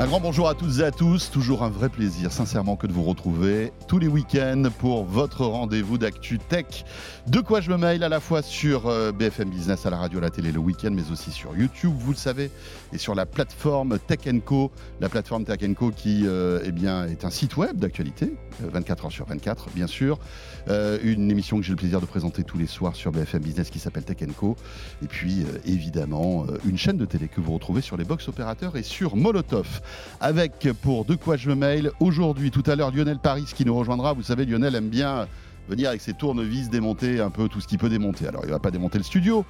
Un grand bonjour à toutes et à tous. Toujours un vrai plaisir, sincèrement, que de vous retrouver tous les week-ends pour votre rendez-vous d'actu tech. De quoi je me mail à la fois sur euh, BFM Business, à la radio, à la télé le week-end, mais aussi sur YouTube, vous le savez, et sur la plateforme Tech Co. La plateforme Tech Co qui euh, eh bien, est un site web d'actualité, 24 euh, heures sur 24, bien sûr. une émission que j'ai le plaisir de présenter tous les soirs sur BFM Business qui s'appelle Tech Co. Et puis, évidemment, une chaîne de télé que vous retrouvez sur les box opérateurs et sur Molotov avec pour De quoi je me mail aujourd'hui, tout à l'heure, Lionel Paris qui nous rejoindra. Vous savez, Lionel aime bien venir avec ses tournevis démonter un peu tout ce qu'il peut démonter. Alors il va pas démonter le studio,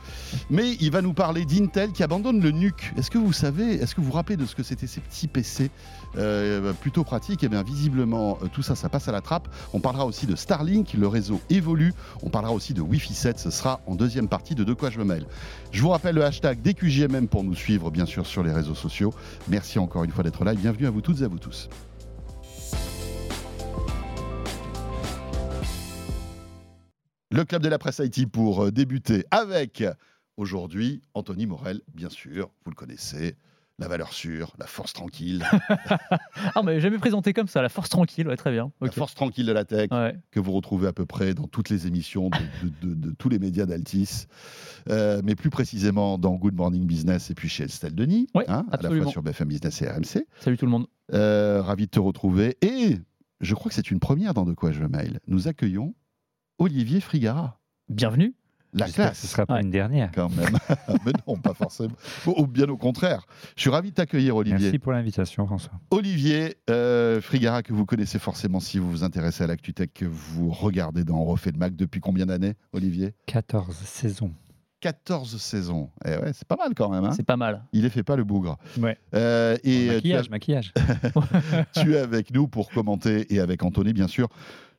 mais il va nous parler d'Intel qui abandonne le NUC. Est-ce que vous savez, est-ce que vous vous rappelez de ce que c'était ces petits PC euh, plutôt pratiques Et eh bien visiblement euh, tout ça, ça passe à la trappe. On parlera aussi de Starlink, le réseau évolue. On parlera aussi de Wi-Fi 7. Ce sera en deuxième partie de De quoi je me mêle. Je vous rappelle le hashtag DQJMM pour nous suivre bien sûr sur les réseaux sociaux. Merci encore une fois d'être là et bienvenue à vous toutes et à vous tous. Le club de la presse Haïti pour euh, débuter avec aujourd'hui Anthony Morel, bien sûr, vous le connaissez. La valeur sûre, la force tranquille. ah, mais jamais présenté comme ça, la force tranquille, ouais, très bien. La force tranquille de la tech, que vous retrouvez à peu près dans toutes les émissions de, tous les médias d'Altis, euh, mais plus précisément dans Good Morning Business et puis chez Estelle Denis, hein, à la fois sur BFM Business et RMC. Salut tout le monde. Euh, ravi de te retrouver. Et je crois que c'est une première dans De quoi je mail. Nous accueillons Olivier Frigara. Bienvenue. La classe. Ce sera pas une dernière. Quand même. Mais non, pas forcément. Ou bien au contraire. Je suis ravi de t'accueillir, Olivier. Merci pour l'invitation, François. Olivier euh, Frigara, que vous connaissez forcément si vous vous intéressez à l'ActuTech, que vous regardez dans refait le Mac depuis combien d'années, Olivier? 14 saisons. 14 saisons. Eh ouais, c'est pas mal quand même. Hein? C'est pas mal. Il est fait pas le bougre. Ouais. Euh, et maquillage, maquillage. tu es avec nous pour commenter et avec Anthony, bien sûr,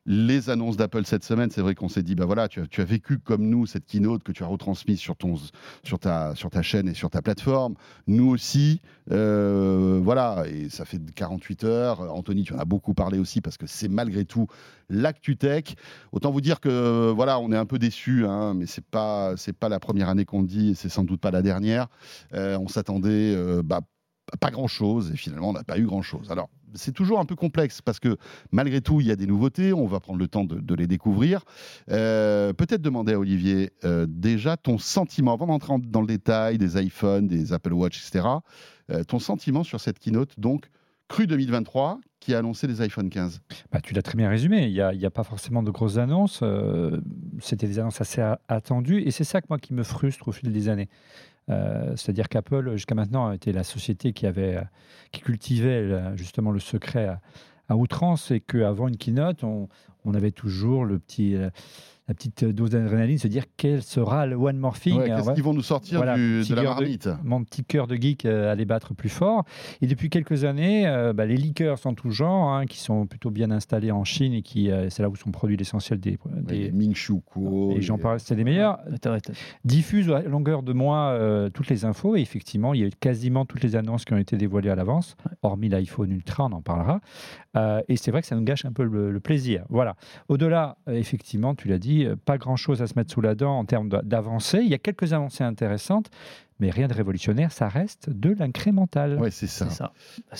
les annonces d'Apple cette semaine, c'est vrai qu'on s'est dit, bah voilà, tu as, vécu comme nous cette keynote que tu as retransmise sur, ton, sur, ta, sur ta chaîne et sur ta plateforme. Nous aussi, euh, voilà, et ça fait 48 heures. Anthony, tu en as beaucoup parlé aussi parce que c'est malgré tout l'actu tech. Autant vous dire que voilà, on est un peu déçus, hein, mais c'est pas pas la première année qu'on dit et c'est sans doute pas la dernière. Euh, on s'attendait, euh, bah, pas grand chose et finalement on n'a pas eu grand chose. Alors c'est toujours un peu complexe parce que malgré tout, il y a des nouveautés. On va prendre le temps de, les découvrir. Euh, peut-être demander à Olivier euh, déjà ton sentiment, avant d'entrer dans le détail des iPhones, des Apple Watch, etc., euh, ton sentiment sur cette keynote, donc cru 2023, qui a annoncé les iPhone 15 bah, Tu l'as très bien résumé. Il n'y a, pas forcément de grosses annonces. C'était des annonces assez attendues. Et c'est ça que moi qui me frustre au fil des années. Euh, c'est-à-dire qu'Apple, jusqu'à maintenant, était la société qui, qui cultivait justement le secret à, outrance et qu'avant une keynote, on, on, avait toujours le petit, euh, la petite dose d'adrénaline, se dire quel sera le one more thing. Qu'est-ce qu'ils vont nous sortir de la marmite Mon petit cœur de geek euh, allait battre plus fort. Et depuis quelques années, euh, bah, les leakers sont tout genre, hein, qui sont plutôt bien installés en Chine et qui, euh, c'est là où sont produits l'essentiel des, des Ming Et j'en parle, c'est les meilleurs. Diffusent à longueur de mois toutes les infos et effectivement, il y a quasiment toutes les annonces qui ont été dévoilées à l'avance, hormis l'iPhone Ultra, on en parlera. et c'est vrai que ça nous gâche un peu le plaisir. Voilà. Au-delà, effectivement, tu l'as dit euh, pas grand-chose à se mettre sous la dent en termes d'avancées. Il y a quelques avancées intéressantes, mais rien de révolutionnaire. Ça reste de l'incrémental. Oui, c'est ça.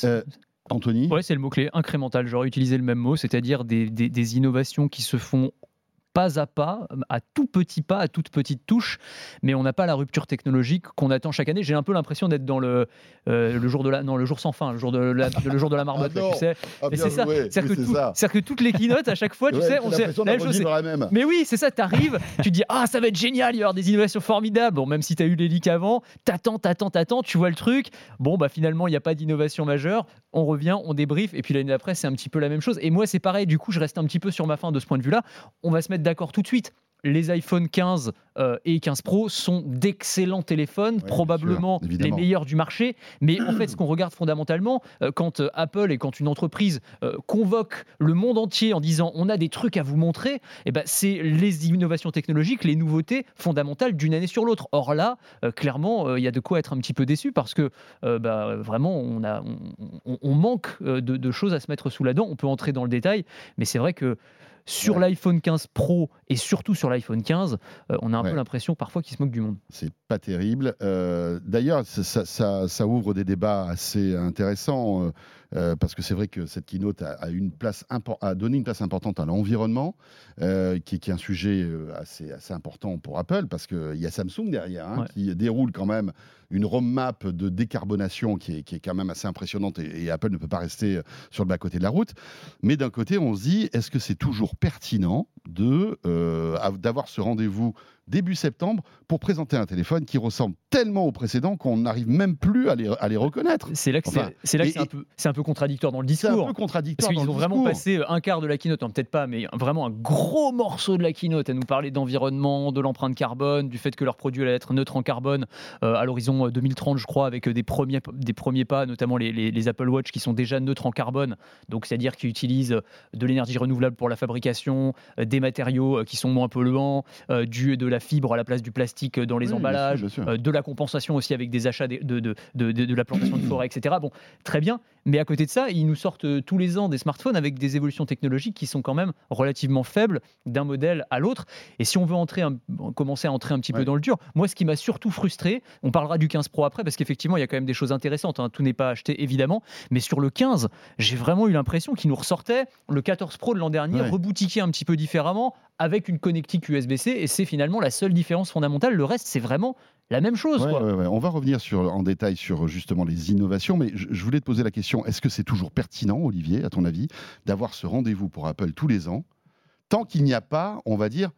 Euh, Anthony? Oui, c'est le mot-clé, incrémental. J'aurais utilisé le même mot, c'est-à-dire des, des, innovations qui se font pas à pas, à tout petit pas, à toute petite touche, mais on n'a pas la rupture technologique qu'on attend chaque année. J'ai un peu l'impression d'être dans le, euh, le jour de la, non, le jour sans fin, le jour de la, le jour de la marmotte, ah tu sais. Ah c'est ça. C'est-à-dire que, que, toutes les keynotes, à chaque fois, tu sais, on sait la même chose. Mais oui, c'est ça, tu arrives, tu dis, ah, ça va être génial, il y aura des innovations formidables. Bon, même si tu as eu les leaks avant, t'attends, t'attends, t'attends, tu vois le truc. Bon, bah finalement, il n'y a pas d'innovation majeure. On revient, on débrief, et puis l'année d'après, c'est un petit peu la même chose. Et moi, c'est pareil, du coup, je reste un petit peu sur ma fin de ce point de vue-là. On va se mettre d'accord tout de suite les iPhone 15 euh, et 15 Pro sont d'excellents téléphones, probablement les meilleurs du marché. Mais en fait, ce qu'on regarde fondamentalement, euh, quand euh, Apple et quand une entreprise convoque le monde entier en disant on a des trucs à vous montrer, eh ben, c'est les innovations technologiques, les nouveautés fondamentales d'une année sur l'autre. Or là, clairement, il y a de quoi être un petit peu déçu parce que bah, vraiment, on, a, on, manque de, de choses à se mettre sous la dent. On peut entrer dans le détail, mais c'est vrai que sur l'iPhone 15 Pro et surtout sur l'iPhone 15, euh, on a un peu l'impression parfois qu'il se moque du monde. C'est pas terrible. Euh, d'ailleurs, ça, ouvre des débats assez intéressants. Euh, parce que c'est vrai que cette keynote a, une place a donné une place importante à l'environnement, qui, est un sujet assez, assez important pour Apple, parce qu'il y a Samsung derrière, hein, qui déroule quand même une roadmap de décarbonation qui est, qui est quand même assez impressionnante et, Apple ne peut pas rester euh, sur le bas-côté de la route. Mais d'un côté, on se dit, est-ce que c'est toujours pertinent de, euh, d'avoir ce rendez-vous début septembre pour présenter un téléphone qui ressemble tellement au précédent qu'on n'arrive même plus à les, à les reconnaître. C'est là que c'est un, peu, un peu contradictoire dans le discours. C'est un peu contradictoire. Parce qu'ils ont vraiment passé euh, un quart de la keynote, peut-être pas, mais vraiment un gros morceau de la keynote à nous parler d'environnement, de l'empreinte carbone, du fait que leur produit allait être neutre en carbone à l'horizon 2030, je crois, avec des premiers, des premiers pas, notamment les, Apple Watch qui sont déjà neutres en carbone, donc c'est-à-dire qu'ils utilisent de l'énergie renouvelable pour la fabrication, euh, des matériaux euh, qui sont moins polluants, euh, du, de la fibre à la place du plastique dans les emballages, de la compensation aussi avec des achats de, de, de, de la plantation de forêt, etc. Bon, très bien, mais à côté de ça, ils nous sortent tous les ans des smartphones avec des évolutions technologiques qui sont quand même relativement faibles d'un modèle à l'autre. Et si on veut entrer commencer à entrer un petit peu dans le dur, moi, ce qui m'a surtout frustré, on parlera du 15 Pro après, parce qu'effectivement, il y a quand même des choses intéressantes. Hein. Tout n'est pas acheté, évidemment. Mais sur le 15, j'ai vraiment eu l'impression qu'il nous ressortait le 14 Pro de l'an dernier, reboutiqué un petit peu différemment, avec une connectique USB-C. Et c'est finalement la seule différence fondamentale. Le reste, c'est vraiment la même chose. On va revenir sur, en détail sur justement les innovations, mais je, je voulais te poser la question est-ce que c'est toujours pertinent, Olivier, à ton avis, d'avoir ce rendez-vous pour Apple tous les ans, tant qu'il n'y a pas, on va dire,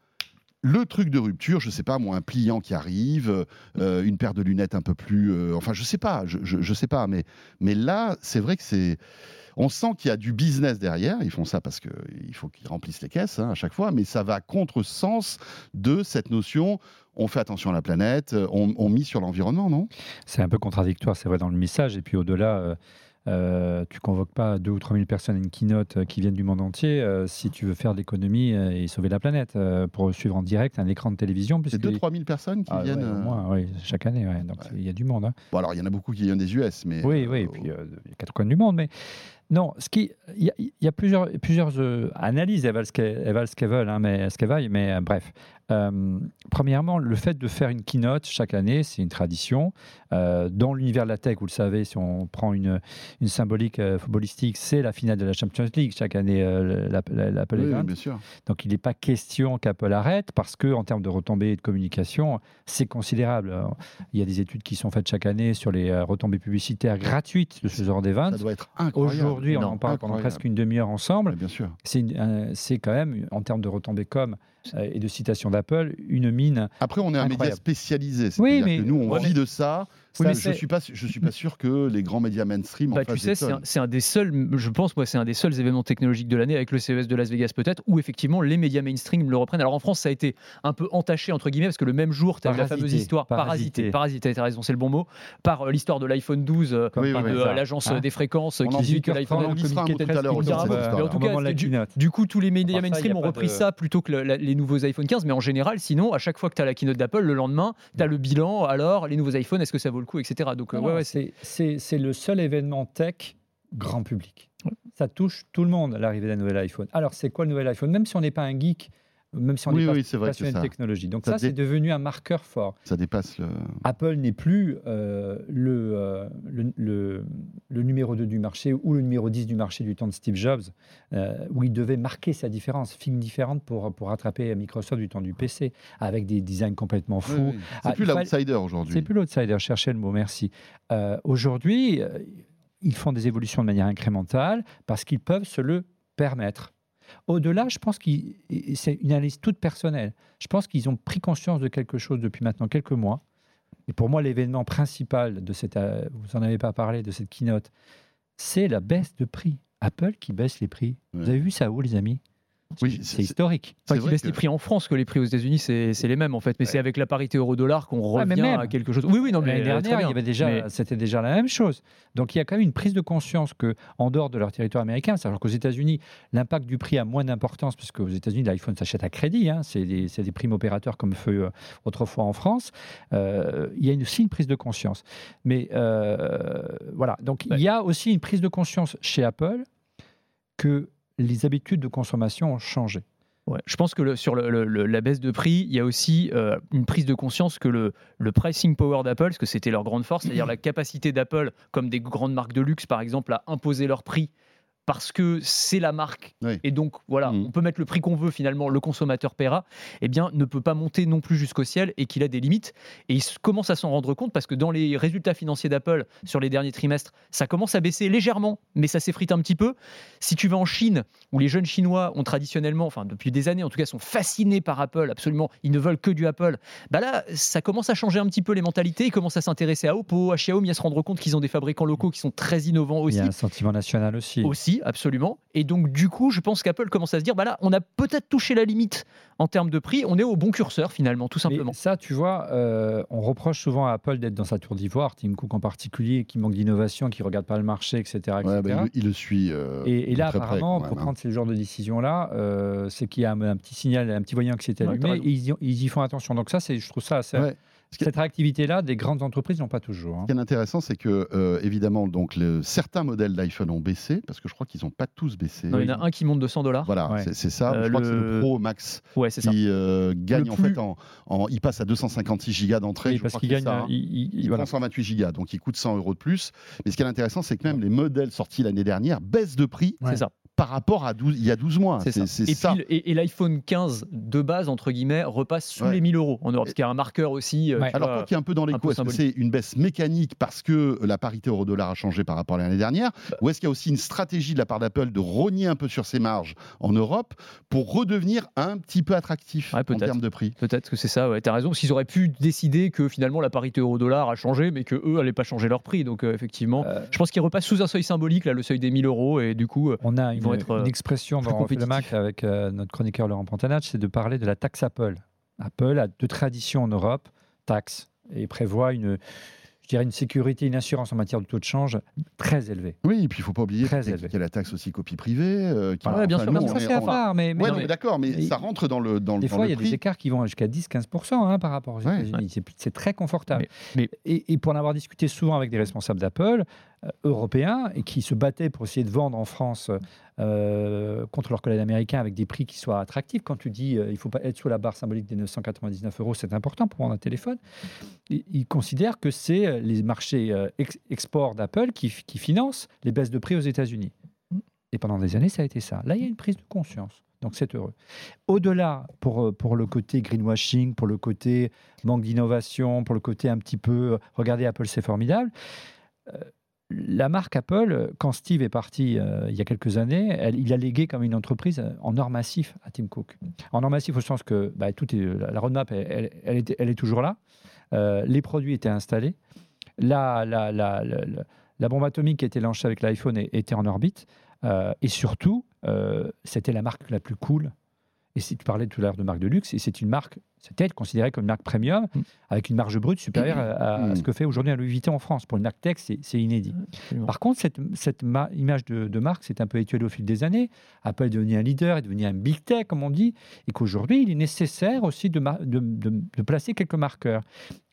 le truc de rupture, je sais pas moi, un pliant qui arrive, euh, une paire de lunettes un peu plus, euh, enfin je sais pas, je, je, sais pas, mais mais là c'est vrai que c'est, on sent qu'il y a du business derrière. Ils font ça parce qu'il faut qu'ils remplissent les caisses hein, à chaque fois, mais ça va contre sens de cette notion. On fait attention à la planète, on, on sur l'environnement, non? C'est un peu contradictoire, c'est vrai dans le message, et puis au-delà. Euh, euh, tu convoques pas 2 ou 3 000 personnes à une keynote euh, qui viennent du monde entier euh, si tu veux faire de l'économie et sauver la planète pour suivre en direct un écran de télévision. C'est 2 3 000 personnes qui ah viennent oui, chaque année. Donc il y a du monde. Hein. Bon, alors il y en a beaucoup qui viennent des US, mais. Oui, oui, et puis il y a quatre coins du monde. Mais non, ce qui, il y, a plusieurs, plusieurs analyses, elles valent ce qu'elles veulent, hein, mais ce qu'elles vaillent, mais bref. Euh, premièrement, le fait de faire une keynote chaque année, c'est une tradition. Euh, dans l'univers de la tech, vous le savez, si on prend une, une symbolique euh, footballistique, c'est la finale de la Champions League chaque année, l'Apple oui, bien sûr. Donc il n'est pas question qu'Apple arrête parce que en termes de retombées et de communication, c'est considérable. il y a des études qui sont faites chaque année sur les retombées publicitaires gratuites de ce genre d'événement. Ça doit être incroyable. Aujourd'hui, on en parle pendant presque une demi-heure ensemble. bien sûr. C'est quand même, en termes de retombées comme et de citations d'Apple, une mine. Après, on est un média spécialisé. Oui, mais que nous, on vit de ça je ne suis, pas, je suis pas sûr que les grands médias mainstream bah, Tu sais, c'est un, des seuls, je pense, moi, c'est un des seuls événements technologiques de l'année, avec le CES de Las Vegas peut-être, où effectivement les médias mainstream le reprennent. Alors en France, ça a été un peu entaché, entre guillemets, parce que le même jour, tu as la fameuse histoire, parasité, parasité, tu as raison, c'est le bon mot, par euh, l'histoire de l'iPhone 12, euh, de l'agence hein des fréquences, qui dit que l'iPhone communiquait tout à l'heure. en tout cas, du, coup, tous les médias mainstream ont repris ça plutôt que les nouveaux iPhone 15, mais en général, sinon, à chaque fois que tu as la keynote d'Apple, le lendemain, tu as le bilan, alors les nouveaux iPhones, est-ce que ça vaut le coup, etc. Donc, c'est le seul événement tech grand public. Ça touche tout le monde, l'arrivée d'un nouvel iPhone. Alors, c'est quoi le nouvel iPhone? Même si on n'est pas un geek, même si on n'est pas passionné de technologie. Donc ça, c'est devenu un marqueur fort. Ça dépasse le... Apple n'est plus euh, euh, le, le, le, numéro 2 du marché ou le numéro 10 du marché du temps de Steve Jobs, euh, où il devait marquer sa différence, film différente pour, pour rattraper Microsoft du temps du PC, avec des designs complètement fous. C'est ah, plus l'outsider aujourd'hui. C'est plus l'outsider, cherchez le mot, merci. aujourd'hui, ils font des évolutions de manière incrémentale parce qu'ils peuvent se le permettre. Au-delà, je pense que c'est une analyse toute personnelle. Je pense qu'ils ont pris conscience de quelque chose depuis maintenant quelques mois. Et pour moi, l'événement principal de cette, euh, vous en avez pas parlé, de cette keynote, c'est la baisse de prix. Apple qui baisse les prix. Vous avez vu ça où, les amis? Oui, c'est historique. Enfin, qui baisse les prix en France que les prix aux États-Unis, c'est les mêmes en fait. Mais c'est avec la parité euro-dollar qu'on revient à quelque chose. Oui, oui, non, mais l'année dernière, il y avait déjà, c'était déjà la même chose. Donc il y a quand même une prise de conscience que, en dehors de leur territoire américain, alors qu'aux États-Unis, l'impact du prix a moins d'importance puisque aux États-Unis, l'iPhone s'achète à crédit. Hein, c'est des, des primes opérateurs comme feu euh, autrefois en France. Euh, il y a une, aussi une prise de conscience. Mais euh, voilà. Donc il y a aussi une prise de conscience chez Apple que les habitudes de consommation ont changé. Ouais, je pense que sur la baisse de prix, il y a aussi euh, une prise de conscience que le, le pricing power d'Apple, parce que c'était leur grande force, c'est-à-dire la capacité d'Apple, comme des grandes marques de luxe par exemple, à imposer leur prix parce que c'est la marque et donc voilà, mmh. on peut mettre le prix qu'on veut finalement, le consommateur paiera, eh bien ne peut pas monter non plus jusqu'au ciel et qu'il a des limites et il commence à s'en rendre compte parce que dans les résultats financiers d'Apple sur les derniers trimestres, ça commence à baisser légèrement, mais ça s'effrite un petit peu. Si tu vas en Chine où les jeunes chinois ont traditionnellement, enfin depuis des années en tout cas, sont fascinés par Apple, absolument, ils ne veulent que du Apple. Bah là, ça commence à changer un petit peu les mentalités, ils commencent à s'intéresser à Oppo, à Xiaomi, à se rendre compte qu'ils ont des fabricants locaux qui sont très innovants aussi. Il y a un sentiment national aussi. Aussi absolument. Et donc, du coup, je pense qu'Apple commence à se dire, bah là, on a peut-être touché la limite en termes de prix. On est au bon curseur, finalement, tout simplement. ça, tu vois, euh, on reproche souvent à Apple d'être dans sa tour d'ivoire, Tim Cook en particulier, qui manque d'innovation, qui regarde pas le marché, etc. Bah, il, le suit. Euh, et, là, apparemment, pour hein. prendre ce genre de décision-là, euh, c'est qu'il y a un, petit signal, un petit voyant qui s'est allumé, et ils y, font attention. Donc ça, je trouve ça assez. Cette réactivité-là, des grandes entreprises n'ont pas toujours. Hein. Ce qui est intéressant, c'est que, euh, évidemment, donc, certains modèles d'iPhone ont baissé, parce que je crois qu'ils n'ont pas tous baissé. il y en a un qui monte de 100 dollars. Voilà, c'est ça. Euh, je crois que c'est le Pro Max qui euh, gagne, en fait, en, il passe à 256 gigas d'entrée. parce qu'il gagne, hein. il, il, prend 128 gigas, donc il coûte 100 euros de plus. Mais ce qui est intéressant, c'est que même les modèles sortis l'année dernière baissent de prix. C'est ça par rapport à 12, il y a 12 mois. C'est ça. Et, et, l'iPhone 15 de base, entre guillemets, repasse sous les 1000 euros en Europe, ce qui est un marqueur aussi. Euh, Alors, toi qui es un peu dans les coups, est-ce que c'est une baisse mécanique parce que la parité euro-dollar a changé par rapport à l'année dernière bah. Ou est-ce qu'il y a aussi une stratégie de la part d'Apple de rogner un peu sur ses marges en Europe pour redevenir un petit peu attractif en termes de prix? Peut-être que c'est ça, ouais, tu as raison. S'ils auraient pu décider que finalement la parité euro-dollar a changé, mais qu'eux n'allaient pas changer leur prix. Donc, euh, effectivement, euh. je pense qu'ils repassent sous un seuil symbolique, là, le seuil des 1000 euros, et du coup, on a ils vont être. Une expression dans le Mac avec euh, notre chroniqueur Laurent Pantanach, c'est de parler de la taxe Apple. Apple a deux traditions en Europe, taxe, et prévoit une, je dirais, une sécurité, une assurance en matière de taux de change très élevée. Oui, et puis il ne faut pas oublier qu'il y a la taxe aussi copie privée. Euh, qui bien sûr, ça c'est à part. Mais, mais, d'accord, mais ça rentre dans le dans Des fois, il y a des écarts qui vont jusqu'à 10-15% hein, par rapport aux États-Unis. C'est très confortable. Mais, et, et, pour en avoir discuté souvent avec des responsables d'Apple, euh, européens et qui se battaient pour essayer de vendre en France euh, contre leurs collègues américains avec des prix qui soient attractifs. Quand tu dis euh, il ne faut pas être sous la barre symbolique des 999 euros, c'est important pour vendre un téléphone. Ils, considèrent que c'est les marchés export d'Apple qui, qui financent les baisses de prix aux États-Unis. Et pendant des années, ça a été ça. Là, il y a une prise de conscience. Donc c'est heureux. Au-delà, pour, pour le côté greenwashing, pour le côté manque d'innovation, pour le côté un petit peu, regardez Apple, c'est formidable, la marque Apple, quand Steve est parti euh, il y a quelques années, il a légué comme une entreprise euh, en or massif à Tim Cook. En or massif au sens que bah, tout la roadmap, elle, est, toujours là. Euh, les produits étaient installés. La, bombe atomique qui était lancée avec l'iPhone était en orbite. et surtout, c'était la marque la plus cool et si tu parlais tout à l'heure de marque de luxe, et c'est une marque, c'était considérée comme une marque premium, mm. avec une marge brute supérieure à, mm. ce que fait aujourd'hui un Louis Vuitton en France. Pour une marque tech, c'est inédit. Par contre, cette, cette image de, marque s'est un peu étudiée au fil des années. Apple est devenu un leader, est devenu un big tech, comme on dit, et qu'aujourd'hui, il est nécessaire aussi de, de, de, placer quelques marqueurs.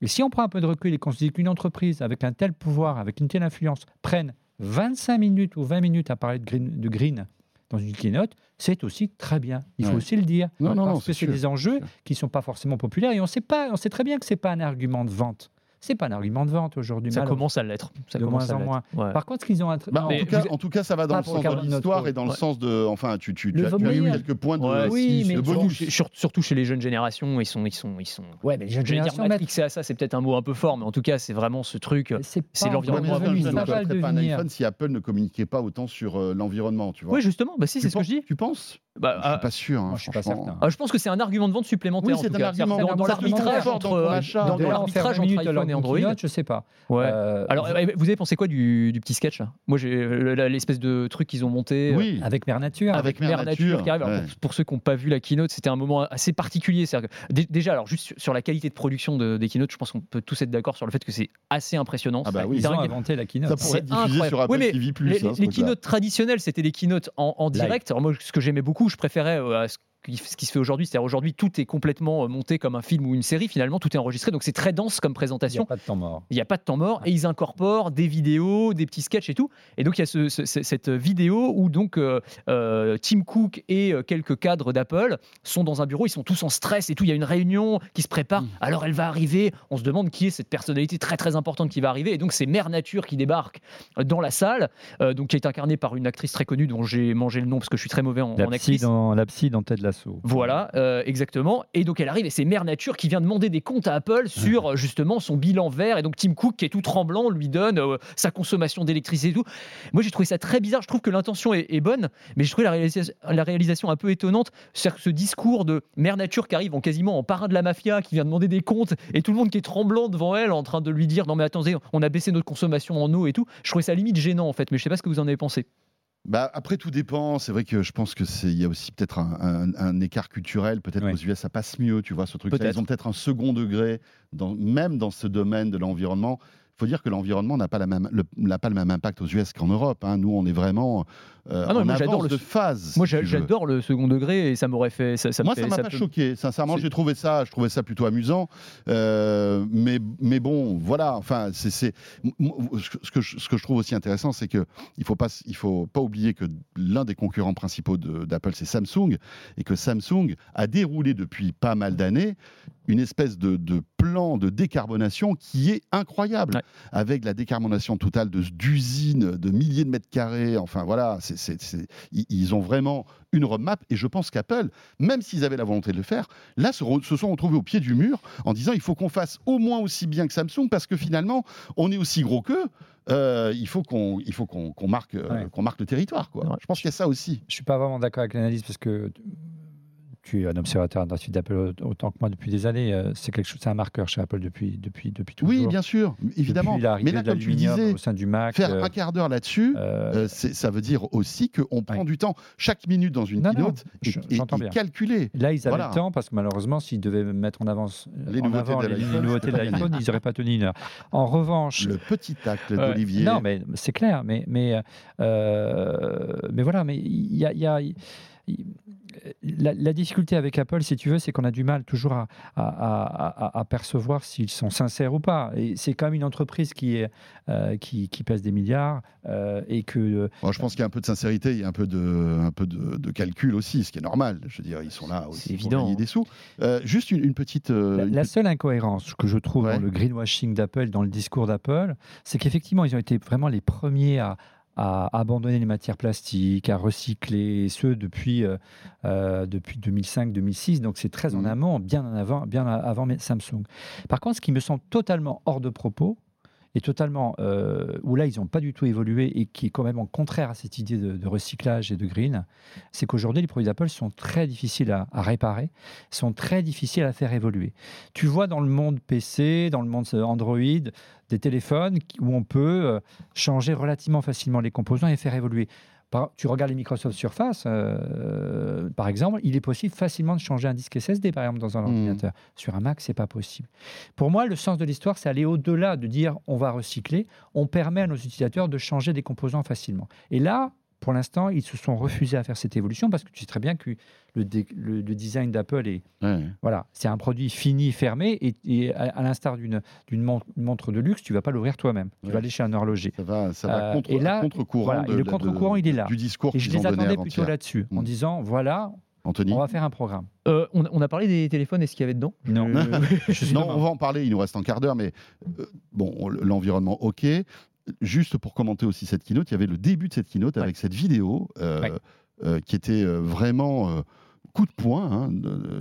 Et si on prend un peu de recul et qu'on se dit qu'une entreprise avec un tel pouvoir, avec une telle influence, prenne 25 minutes ou 20 minutes à parler de green, de green dans une keynote, c'est aussi très bien. Il faut aussi le dire. Non, non, parce que c'est des enjeux qui ne sont pas forcément populaires et on sait, pas, on sait très bien que ce n'est pas un argument de vente c'est pas un argument de vente aujourd'hui. Ça commence à l'être. de moins en moins. Par contre, ce qu'ils ont. Bah, en, tout cas, en, tout cas, ça va dans le sens de l'histoire et dans le sens de. Enfin, tu, tu, tu, as, eu quelques points de, oui, mais bonus. Surtout chez les jeunes générations, ils sont. Ils sont, ils sont ouais, mais les jeunes générations. Dire à ça, c'est peut-être un mot un peu fort, mais en tout cas, c'est vraiment ce truc. C'est l'environnement. Je ne pas un iPhone si Apple ne communiquait pas autant sur euh, l'environnement, tu vois. Oui, justement. Bah, si, c'est ce que je dis. Tu penses bah, Je suis ah, pas sûr. Hein, je suis pas certain. Ah, je pense que c'est un argument de vente supplémentaire. Oui, c'est un argument de vente. Dans l'arbitrage entre, dans l'arbitrage entre iPhone et Android. Je sais pas. Ouais. Euh, Alors, vous avez pensé quoi du, petit sketch? Moi, j'ai l'espèce de truc qu'ils ont monté. Oui. Avec Mère Nature. Avec, Mère, Nature. qui arrive. pour, ceux qui n'ont pas vu la keynote, c'était un moment assez particulier. Déjà, alors juste sur la qualité de production des keynotes, je pense qu'on peut tous être d'accord sur le fait que c'est assez impressionnant. Ah bah oui, ils ont inventé la keynote. Ça pourrait être diffusé sur Apple TV+. Les, hein, les keynotes traditionnelles, c'était des keynotes en, direct. Alors moi, ce que j'aimais beaucoup, je préférais euh, ce qui se fait aujourd'hui. C'est-à-dire aujourd'hui, tout est complètement euh, monté comme un film ou une série. Finalement, tout est enregistré. Donc c'est très dense comme présentation. Il n'y a pas de temps mort. Il n'y a pas de temps mort. Et ils incorporent des vidéos, des petits sketchs et tout. Et donc il y a ce, cette vidéo où donc euh, euh, Tim Cook et quelques cadres d'Apple sont dans un bureau. Ils sont tous en stress et tout. Il y a une réunion qui se prépare. Mm. Alors elle va arriver. On se demande qui est cette personnalité très très importante qui va arriver. Et donc c'est Mère Nature qui débarque dans la salle. donc qui est incarnée par une actrice très connue dont j'ai mangé le nom parce que je suis très mauvais en, en actrice. Dans, la psy dans Ted voilà, euh, exactement. Et donc elle arrive et c'est Mère Nature qui vient demander des comptes à Apple sur justement son bilan vert. Et donc Tim Cook, qui est tout tremblant, lui donne euh, sa consommation d'électricité et tout. Moi j'ai trouvé ça très bizarre. Je trouve que l'intention est, bonne, mais j'ai trouvé la réalisation, la réalisation un peu étonnante. Que ce discours de Mère Nature qui arrive en quasiment en parrain de la mafia, qui vient demander des comptes, et tout le monde qui est tremblant devant elle en train de lui dire non mais attendez, on a baissé notre consommation en eau et tout. Je trouvais ça limite gênant en fait, mais je sais pas ce que vous en avez pensé. Bah, après, tout dépend. C'est vrai que je pense qu'il y a aussi peut-être un, écart culturel. Peut-être qu'aux US, ça passe mieux, tu vois, ce truc Ils ont peut-être un second degré, dans, même dans ce domaine de l'environnement faut dire que l'environnement n'a pas, la même, le, pas le même impact aux US qu'en Europe. Hein. Nous, on est vraiment euh, ah en avance de phase. Moi, j'adore le second degré et ça m'aurait fait. Ça, moi, ça m'a pas choqué. Sincèrement, j'ai trouvé ça, je trouvais ça plutôt amusant. Euh, mais, mais bon, voilà. Enfin, c'est ce que, je, ce que je trouve aussi intéressant, c'est que il faut pas, il faut pas oublier que l'un des concurrents principaux d'Apple, c'est Samsung, et que Samsung a déroulé depuis pas mal d'années une espèce de, de, plan de décarbonation qui est incroyable avec la décarbonation totale d'usines de, milliers de mètres carrés. Enfin voilà, ils ont vraiment une roadmap et je pense qu'Apple, même s'ils avaient la volonté de le faire, là se, sont retrouvés au pied du mur en disant il faut qu'on fasse au moins aussi bien que Samsung parce que finalement on est aussi gros qu'eux. Euh, il faut qu'on il faut qu'on marque euh, qu'on marque le territoire quoi. Je pense qu'il y a ça aussi. Je suis pas vraiment d'accord avec l'analyse parce que tu es un observateur suite d'Apple autant que moi depuis des années. Euh, c'est quelque chose, c'est un marqueur chez Apple depuis depuis depuis toujours. Oui, bien sûr, évidemment. Mais là, comme tu disais, au sein du Mac, faire euh, un quart d'heure là-dessus, euh, ça veut dire aussi qu'on prend du temps. Chaque minute dans une keynote est, calculée. Là, ils avaient le temps parce que malheureusement, s'ils devaient mettre en avance les nouveautés de l'iPhone, ils n'auraient pas tenu une heure. En revanche, le petit acte d'Olivier. non, mais c'est clair. Mais mais mais voilà. Mais il y a, y a la, difficulté avec Apple, si tu veux, c'est qu'on a du mal toujours à, percevoir s'ils sont sincères ou pas. Et c'est quand même une entreprise qui, est, euh, qui, pèse des milliards euh, et que. Euh, je pense qu'il y a un peu de sincérité, il y a un peu de, un peu de, calcul aussi, ce qui est normal. Je veux dire, ils sont là aussi pour gagner des sous. juste une, petite. La, seule incohérence que je trouve dans le greenwashing d'Apple, dans le discours d'Apple, c'est qu'effectivement, ils ont été vraiment les premiers à à abandonner les matières plastiques, à recycler, et ce depuis, euh, euh, depuis 2005-2006. Donc c'est très en mmh. amont, bien en avant, bien avant Samsung. Par contre, ce qui me semble totalement hors de propos, et totalement, euh, où là, ils n'ont pas du tout évolué et qui est quand même en contraire à cette idée de, recyclage et de green, c'est qu'aujourd'hui, les produits d'Apple sont très difficiles à, réparer, sont très difficiles à faire évoluer. Tu vois dans le monde PC, dans le monde Android, des téléphones où on peut euh, changer relativement facilement les composants et faire évoluer tu regardes les Microsoft Surface, euh, par exemple, il est possible facilement de changer un disque SSD, par exemple, dans un hmm. ordinateur. Sur un Mac, c'est pas possible. Pour moi, le sens de l'histoire, c'est aller au-delà de dire on va recycler. On permet à nos utilisateurs de changer des composants facilement. Et là, pour l'instant, ils se sont refusés à faire cette évolution parce que tu sais très bien que le, le, design d'Apple est. Voilà, c'est un produit fini, fermé, et, à, l'instar d'une montre de luxe, tu vas pas l'ouvrir toi-même. Tu vas aller chez un horloger. Ça va, ça va euh, contre, et là, courant le contre-courant, il est là. Du discours et je les attendais plutôt là-dessus, en mm. disant voilà, Anthony. On va faire un programme. Euh, on, a parlé des téléphones, est-ce qu'il y avait dedans? Non. non, on va en parler, il nous reste un quart d'heure, mais euh, bon, l'environnement, ok juste pour commenter aussi cette keynote, il y avait le début de cette keynote avec cette vidéo euh, euh, qui était euh, vraiment coup de poing. Hein,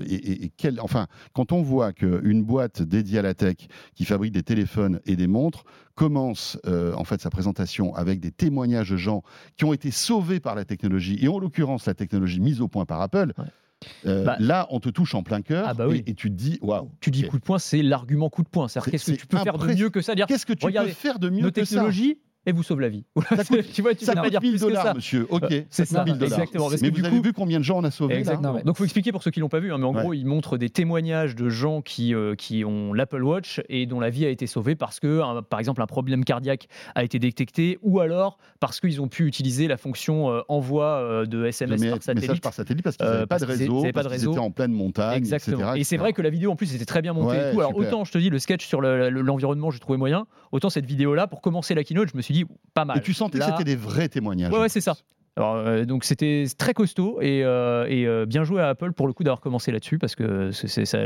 et, quel, enfin, quand on voit qu'une boîte dédiée à la tech qui fabrique des téléphones et des montres commence euh, en fait sa présentation avec des témoignages de gens qui ont été sauvés par la technologie et en l'occurrence la technologie mise au point par Apple. Euh, bah là, on te touche en plein cœur ah bah et, tu te dis waouh. Tu dis coup de poing, c'est l'argument coup de poing. C'est qu'est-ce que tu peux faire de mieux que ça? Qu'est-ce que tu peux faire de mieux que ça? Et vous sauve la vie. Ça coûte, tu vois, tu ça coûte 1000 dollars, monsieur. Ok, euh, c'est ça. Exactement. mais vous avez vu combien de gens on a sauvé Exactement. Là Donc, il faut expliquer pour ceux qui l'ont pas vu. Hein, mais en gros, il montre des témoignages de gens qui, euh, qui ont l'Apple Watch et dont la vie a été sauvée parce que, par exemple, un problème cardiaque a été détecté ou alors parce qu'ils ont pu utiliser la fonction euh, envoi de SMS par satellite. par satellite parce qu'ils n'avaient pas de réseau, parce qu'ils étaient en pleine montagne, Exactement. Et c'est vrai que la vidéo, en plus, était très bien montée. et tout. Alors, autant, je te dis, le sketch sur l'environnement, j'ai trouvé moyen. Autant cette vidéo-là, pour commencer la keynote, je me suis dit, pas mal sentais que c'était des vrais témoignages. Ouais, c'est ça. Alors, euh, donc c'était très costaud et, euh, et euh, bien joué à Apple pour le coup d'avoir commencé là-dessus parce que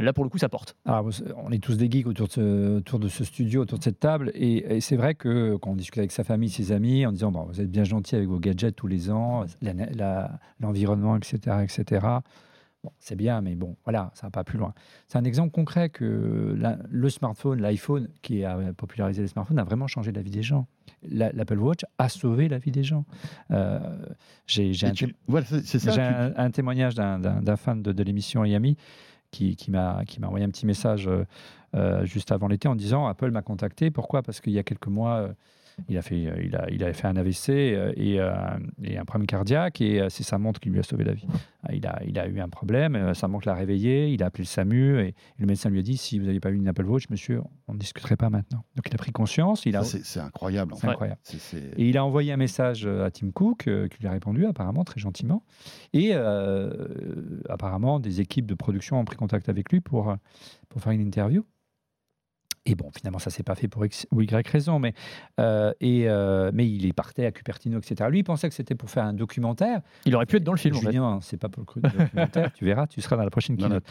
là pour le coup ça porte. Alors, on est tous des geeks autour de ce, autour de ce studio, autour de cette table et, c'est vrai que quand on discute avec sa famille, ses amis, en disant bon, vous êtes bien gentil avec vos gadgets tous les ans, l'environnement, etc., etc. Bon, c'est bien, mais bon, voilà, ça va pas plus loin. C'est un exemple concret que le smartphone, l'iPhone, qui a popularisé les smartphones, a vraiment changé la vie des gens. L'Apple Watch a sauvé la vie des gens. Euh, j'ai un, un, témoignage d'un fan de, l'émission Yami qui, qui m'a envoyé un petit message euh, euh, juste avant l'été en disant Apple m'a contacté. Pourquoi? Parce qu'il y a quelques mois il, a fait, euh, il, a, il avait fait un AVC euh, et, euh, et un problème cardiaque et c'est sa montre qui lui a sauvé la vie. Il a, il a eu un problème, sa montre l'a réveillé, il a appelé le SAMU et, le médecin lui a dit si vous n'avez pas eu une Apple Watch, monsieur, on ne discuterait pas maintenant. Donc il a pris conscience. Il a... C'est incroyable. C'est incroyable. Et il a envoyé un message à Tim Cook qui lui a répondu apparemment très gentiment. Et apparemment, des équipes de production ont pris contact avec lui pour, pour faire une interview. Et bon, finalement, ça s'est pas fait pour X ou Y raison, mais, euh, et, euh, mais il est parti à Cupertino, etc. Lui, il pensait que c'était pour faire un documentaire. Il aurait pu être dans le film. Julien, c'est pas pour le documentaire. tu verras, tu seras dans la prochaine keynote.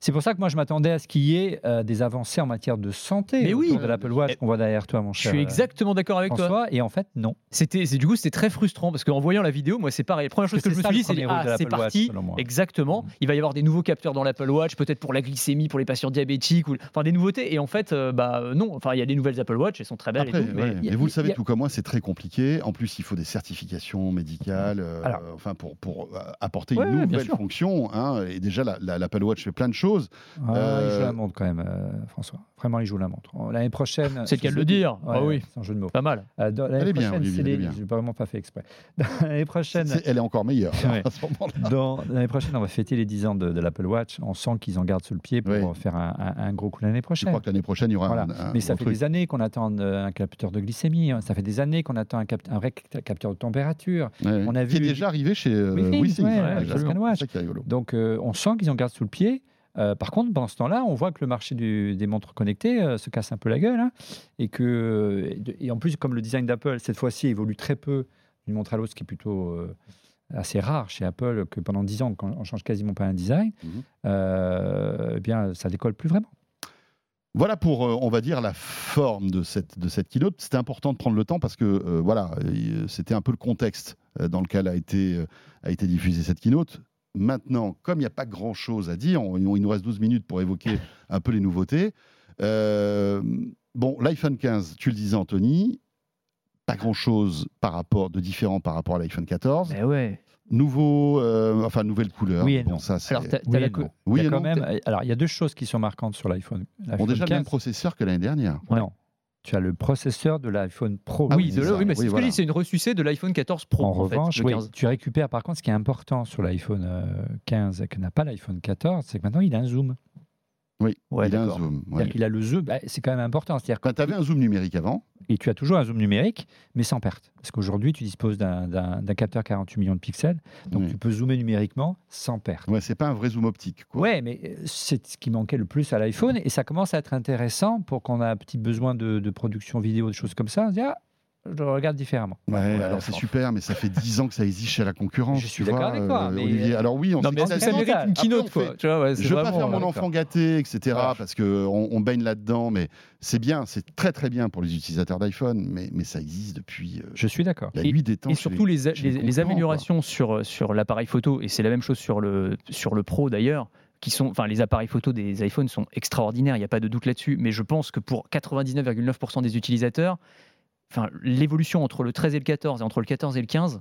C'est pour ça que moi, je m'attendais à ce qu'il y ait euh, des avancées en matière de santé mais oui. de l'Apple Watch qu'on voit derrière toi, mon cher. Je suis exactement d'accord avec toi. Et en fait, non. C'était, du coup, c'était très frustrant parce qu'en voyant la vidéo, moi, c'est pareil. La première chose que, je me suis dit, c'est ah, c'est parti. Exactement. Mm. Il va y avoir des nouveaux capteurs dans l'Apple Watch, peut-être pour la glycémie, pour les patients diabétiques, ou enfin des nouveautés. Et en fait, bah non il y a des nouvelles Apple Watch, elles sont très belles. mais, vous le savez tout comme moi, c'est très compliqué. En plus, il faut des certifications médicales, euh, enfin pour, pour euh, apporter une nouvelle fonction. Hein. et déjà, l'Apple Watch fait plein de choses. Ah, il joue la euh, montre quand même, François. Vraiment, il joue la montre. L'année prochaine. C'est le cas de le dire. ah oui. C'est un jeu de mots. Pas mal. elle est bien, Je n'ai pas vraiment pas fait exprès. L'année prochaine. elle est encore meilleure L'année prochaine, on va fêter les 10 ans de, l'Apple Watch. On sent qu'ils en gardent sous le pied pour faire un, gros coup l'année prochaine. Je crois que l'année prochaine, il y aura un, Mais ça fait des années qu'on attend un capteur de glycémie. Hein. Ça fait des années qu'on attend un, vrai capteur de température. on a vu... Qui est déjà arrivé chez euh, Donc, euh, on sent qu'ils en gardent sous le pied. Euh, par contre, pendant ce temps-là, on voit que le marché des montres connectées se casse un peu la gueule. Hein, et, que, et en plus, comme le design d'Apple, cette fois-ci, évolue très peu d'une montre à l'autre, ce qui est plutôt assez rare chez Apple, que pendant 10 ans, on change quasiment pas un design, mhm. eh bien, ça décolle plus vraiment. Voilà pour, euh, on va dire, la forme de cette, de cette keynote. C'était important de prendre le temps parce que, euh, voilà, c'était un peu le contexte euh, dans lequel a été, a été diffusée cette keynote. Maintenant, comme il n'y a pas grand-chose à dire, il nous reste 12 minutes pour évoquer un peu les nouveautés. bon, l'iPhone 15, tu le disais, Anthony, pas grand-chose par rapport, de différent par rapport à l'iPhone 14. Mais ouais nouveau, euh, enfin nouvelle couleur. Oui bon, Ça, alors, oui, il y a quand même. Alors, il y a deux choses qui sont marquantes sur l'iPhone. Bon, déjà le même processeur que l'année dernière. Non. Tu as le processeur de l'iPhone Pro. Ah oui, oui, mais c'est ce que je dis, c'est une ressucée de l'iPhone 14 Pro. En, revanche, tu récupères par contre ce qui est important sur l'iPhone 15 euh, et que n'a pas l'iPhone 14, c'est que maintenant il a un zoom. Oui, il a un zoom. Il a le zoom, bah, c'est quand même important. C'est-à-dire quand tu avais un zoom numérique avant. Et tu as toujours un zoom numérique, mais sans perte. Parce qu'aujourd'hui, tu disposes d'un capteur 48 millions de pixels, donc tu peux zoomer numériquement sans perte. Ouais, c'est pas un vrai zoom optique. Ouais, mais euh, c'est ce qui manquait le plus à l'iPhone, et ça commence à être intéressant pour qu'on a un petit besoin de, production vidéo, de choses comme ça. On se dit, ah, je le regarde différemment. Ouais, alors c'est super, mais ça fait 10 ans que ça existe chez la concurrence. Je suis d'accord avec toi. Euh, Olivier. Alors oui, on non, mais ça mérite une keynote, quoi. Tu vois, ouais, je veux pas faire mon enfant gâté, etc., parce qu'on on baigne là-dedans, mais c'est bien, c'est très très bien pour les utilisateurs d'iPhone, mais, mais ça existe depuis. Euh, je suis d'accord. Et, et surtout les, les, améliorations sur, sur l'appareil photo, et c'est la même chose sur le, sur le Pro d'ailleurs qui sont, enfin, les appareils photo des iPhones sont extraordinaires, il n'y a pas de doute là-dessus, mais je pense que pour 99,9% des utilisateurs, enfin, l'évolution entre le 13 et le 14 et entre le 14 et le 15,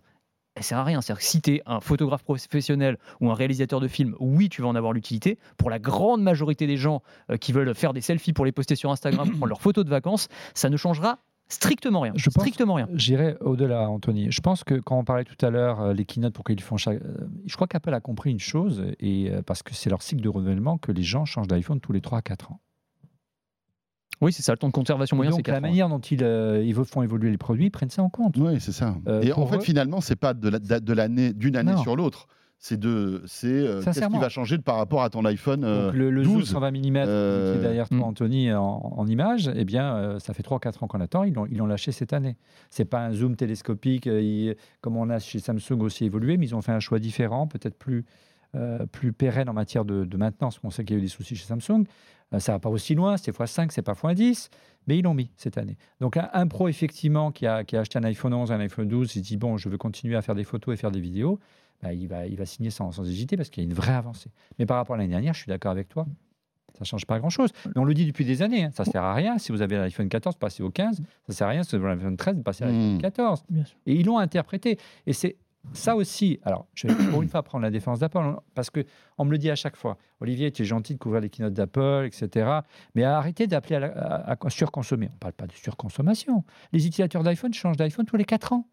elle sert à rien. C'est-à-dire que si tu es un photographe professionnel ou un réalisateur de film, oui, tu vas en avoir l'utilité. Pour la grande majorité des gens euh, qui veulent faire des selfies pour les poster sur Instagram, prendre leurs photos de vacances, ça ne changera Strictement rien. Je strictement rien. J'irai au-delà, Anthony. Je pense que quand on parlait tout à l'heure, euh, les keynotes, pourquoi ils font chaque. Euh, je crois qu'Apple a compris une chose, et parce que c'est leur cycle de renouvellement, que les gens changent d'iPhone tous les 3 à 4 ans. Oui, c'est ça, le temps de conservation moyen, c'est la manière dont ils, ils, font évoluer les produits, ils prennent ça en compte. Oui, c'est ça. et en fait, finalement, c'est pas de l'année d'une année sur l'autre c'est de c'est euh, qu'est-ce qui va changer par rapport à ton iPhone Donc le, le 12 zoom 120 mm qui est derrière toi, hmm. Anthony, en, image, eh bien, euh, ça fait 3-4 ans qu'on attend. Ils l'ont, ils l'ont lâché cette année. C'est pas un zoom télescopique euh, comme on a chez Samsung aussi évolué, mais ils ont fait un choix différent, peut-être plus plus pérenne en matière de, maintenance. On sait qu'il y a eu des soucis chez Samsung. ça va pas aussi loin, c'est x5, c'est pas x10, mais ils l'ont mis cette année. Donc un, pro effectivement qui a, qui a acheté un iPhone 11, un iPhone 12, il dit bon, je veux continuer à faire des photos et faire des vidéos bah, il, va, il va signer sans, sans hésiter parce qu'il y a une vraie avancée. Mais par rapport à l'année dernière, je suis d'accord avec toi. Ça ne change pas grand-chose. Mais on le dit depuis des années, hein. ça ne sert à rien. Si vous avez l'iPhone 14, passez au 15. Ça ne sert à rien si vous avez l'iPhone 13, passez à l'iPhone 14. Mmh. Et ils l'ont interprété. Et c'est ça aussi. Alors, je vais pour une fois prendre la défense d'Apple, parce qu'on me le dit à chaque fois. Olivier, tu es gentil de couvrir les keynotes d'Apple, etc. Mais arrêtez d'appeler à, à, surconsommer. On ne parle pas de surconsommation. Les utilisateurs d'iPhone changent d'iPhone tous les 4 ans.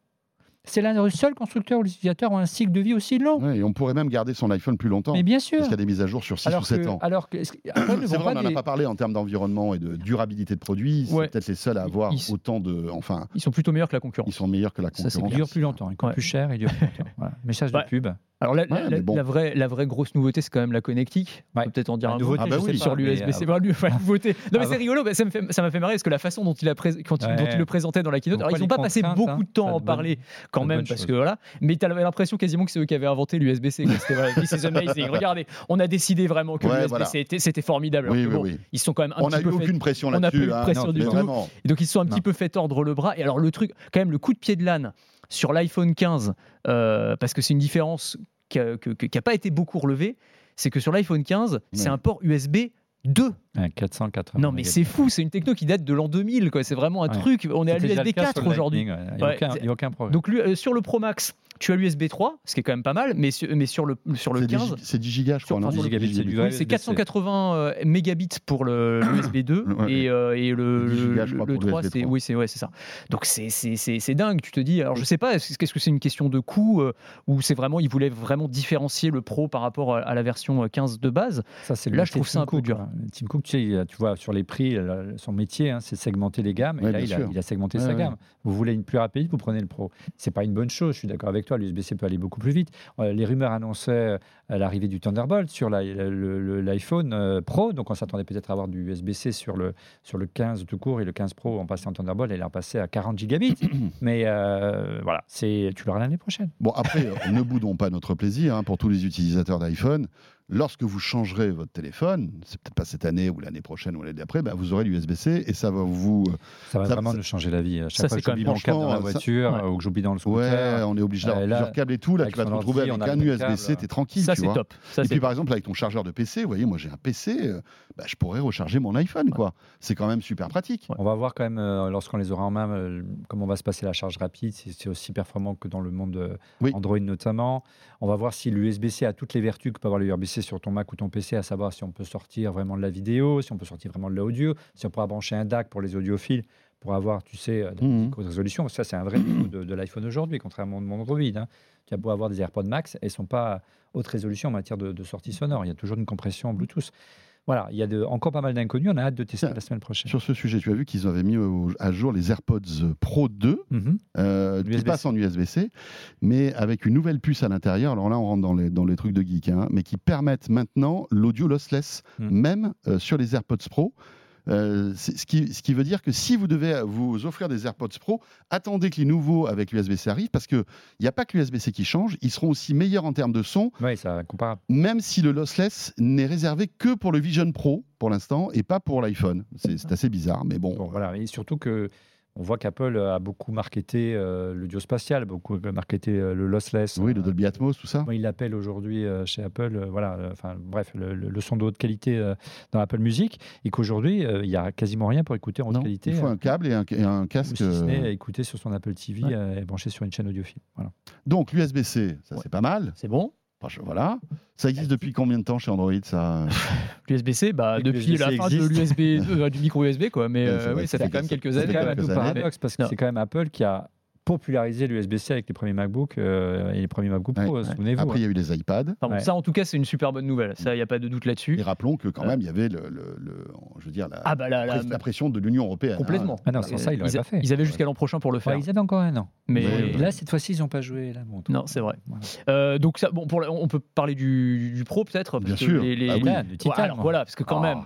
C'est le seul constructeur où les utilisateurs ont un cycle de vie aussi long. Oui, et on pourrait même garder son iPhone plus longtemps. Mais bien sûr. Parce qu'il y a des mises à jour sur 6 ou 7 ans. Alors que, c'est vrai, on n'en a pas parlé en termes d'environnement et de durabilité de produits. C'est peut-être les seuls à avoir autant de. Enfin, ils sont plutôt meilleurs que la concurrence. Ils sont meilleurs que la concurrence. Ça, ils durent plus longtemps. Ils coûtent plus cher. Ils durent plus longtemps. Voilà. Message de pub. Alors la, la, vraie, la vraie grosse nouveauté, c'est quand même la connectique. On peut peut-être en dire un mot. Ah bah sur l'USB. C'est pas la nouveauté. Non mais c'est rigolo. ça m'a fait, marrer parce que la façon dont il, a quand dont il le présentait dans la keynote. Alors ils n'ont pas passé beaucoup hein. de temps à en parler quand même parce que voilà. Mais tu avais l'impression quasiment que c'est eux qui avaient inventé l'USB-C. Amazing. Regardez, on a décidé vraiment que l'USB-C c'était formidable. Ils sont quand même un on n'a eu aucune pression là-dessus. On n'a plus de pression du tout. Donc ils se sont un petit peu fait tordre le bras. Et alors le truc, quand même, le coup de pied de l'âne sur l'iPhone 15, euh, parce que c'est une différence qui n'a pas été beaucoup relevé, c'est que sur l'iPhone 15, c'est un port USB 2. 480. Non, mais c'est fou, c'est une techno qui date de l'an 2000, quoi. C'est vraiment un truc. On est à l'USB 4 aujourd'hui. Il n'y a, aucun problème. Donc, euh, sur le Pro Max, tu as l'USB 3, ce qui est quand même pas mal, mais sur, mais sur le, sur le 15. C'est 10 gigas, je crois. c'est 480 euh, mégabits pour l'USB 2 et, euh, et, le, le, 3, c'est oui, c'est ouais, ça. Donc c'est dingue, tu te dis. Alors je sais pas, est-ce que c'est une question de coût euh, ou c'est vraiment, ils voulaient vraiment différencier le Pro par rapport à la version 15 de base? Là, je trouve ça un peu dur. Hein. Tim Cook, tu, sais, tu vois, sur les prix, son métier, hein, c'est segmenter les gammes. Et là, il a, segmenté sa gamme. Vous voulez une plus rapide, vous prenez le Pro. C'est pas une bonne chose, je suis d'accord avec toi l'USB-C peut aller beaucoup plus vite. Euh, les rumeurs annonçaient euh, l'arrivée du Thunderbolt sur l'iPhone euh, Pro, donc on s'attendait peut-être à avoir du USB-C sur le, sur le 15 tout court et le 15 Pro, on passait en Thunderbolt et là on passait à 40 gigabits. Mais voilà, c'est tu l'auras l'année prochaine. Bon, après, ne boudons pas notre plaisir hein, pour tous les utilisateurs d'iPhone lorsque vous changerez votre téléphone, c'est peut-être pas cette année ou l'année prochaine ou l'année d'après, bah, vous aurez l'USB-C et ça va vous. Euh, ça va vraiment nous changer la vie. À chaque ça, fois que j'oublie mon câble dans la voiture ou que j'oublie dans le scooter. Ouais, on est obligé d'avoir euh, plusieurs câbles et tout. Là, tu vas te retrouver avec un USB-C, tu es tranquille. Ça, c'est top. et puis, par exemple, avec ton chargeur de PC, vous voyez, moi j'ai un PC, euh, bah, je pourrais recharger mon iPhone. quoi. C'est quand même super pratique. On va voir quand même, lorsqu'on les aura en main, comment va se passer la charge rapide. C'est aussi performant que dans le monde Android notamment. On va voir si l'USB-C a toutes les vertus que peut avoir l'USB-C sur ton Mac ou ton PC, à savoir si on peut sortir vraiment de la vidéo, si on peut sortir vraiment de l'audio, si on pourra brancher un DAC pour les audiophiles pour avoir, tu sais, de mmh. haute résolution. Ça, c'est un vrai niveau de, l'iPhone aujourd'hui, contrairement au monde Android. Hein. Tu as beau avoir des AirPods Max, elles ne sont pas haute résolution en matière de, de sortie sonore. Il y a toujours une compression Bluetooth. Voilà, il y a de, encore pas mal d'inconnus. On a hâte de tester la semaine prochaine. Sur ce sujet, tu as vu qu'ils avaient mis à jour les AirPods Pro 2, mhm. euh, qui passent en USB-C, mais avec une nouvelle puce à l'intérieur. Alors là, on rentre dans les, dans les trucs de geek, hein, mais qui permettent maintenant l'audio lossless, mhm. même euh, sur les AirPods Pro. Euh, ce, qui, ce qui veut dire que si vous devez vous offrir des AirPods Pro, attendez que les nouveaux avec l'USB-C arrivent parce qu'il n'y a pas que l'USB-C qui change, ils seront aussi meilleurs en termes de son. Oui, ça comparable. Même si le lossless n'est réservé que pour le Vision Pro pour l'instant et pas pour l'iPhone. C'est assez bizarre, mais bon. bon voilà, et surtout que on voit qu'Apple a beaucoup marketé euh, le spatial, beaucoup marketé euh, le lossless. Oui, le euh, Dolby Atmos, tout ça. il l'appelle aujourd'hui euh, chez Apple, voilà, enfin bref, le, son de haute qualité dans Apple Music, et qu'aujourd'hui, il n'y a quasiment rien pour écouter en haute qualité. Il faut un câble et un, casque. si ce n'est écouter sur son Apple TV et brancher sur une chaîne audiophile. Voilà. Donc l'USB-C, ça c'est pas mal. C'est bon? Voilà. Ça existe depuis combien de temps chez Android ça L'USB-C, bah, depuis la fin de l'USB, euh, du micro USB, quoi. Mais euh, oui, ça fait quand même quelques années. C'est quand même un paradoxe parce que c'est quand même Apple qui a populariser l'USB-C avec les premiers MacBook euh, et les premiers MacBook Pro, souvenez-vous. Après, il y a eu les iPads. Ça, en tout cas, c'est une super bonne nouvelle. Ça, il n'y a pas de doute là-dessus. Et rappelons que quand même, il y avait le, je veux dire, la, ah bah la, pression de l'Union européenne. Complètement. Ah non, sans ça, ils l'auraient pas fait. Ils avaient jusqu'à l'an prochain pour le faire. ils avaient encore un an. Mais là, cette fois-ci, ils n'ont pas joué la montre. Non, c'est vrai. Euh, donc, ça, bon, pour, on peut parler du, Pro peut-être. Bien sûr. Les, ah oui. Titan, voilà, parce que quand même,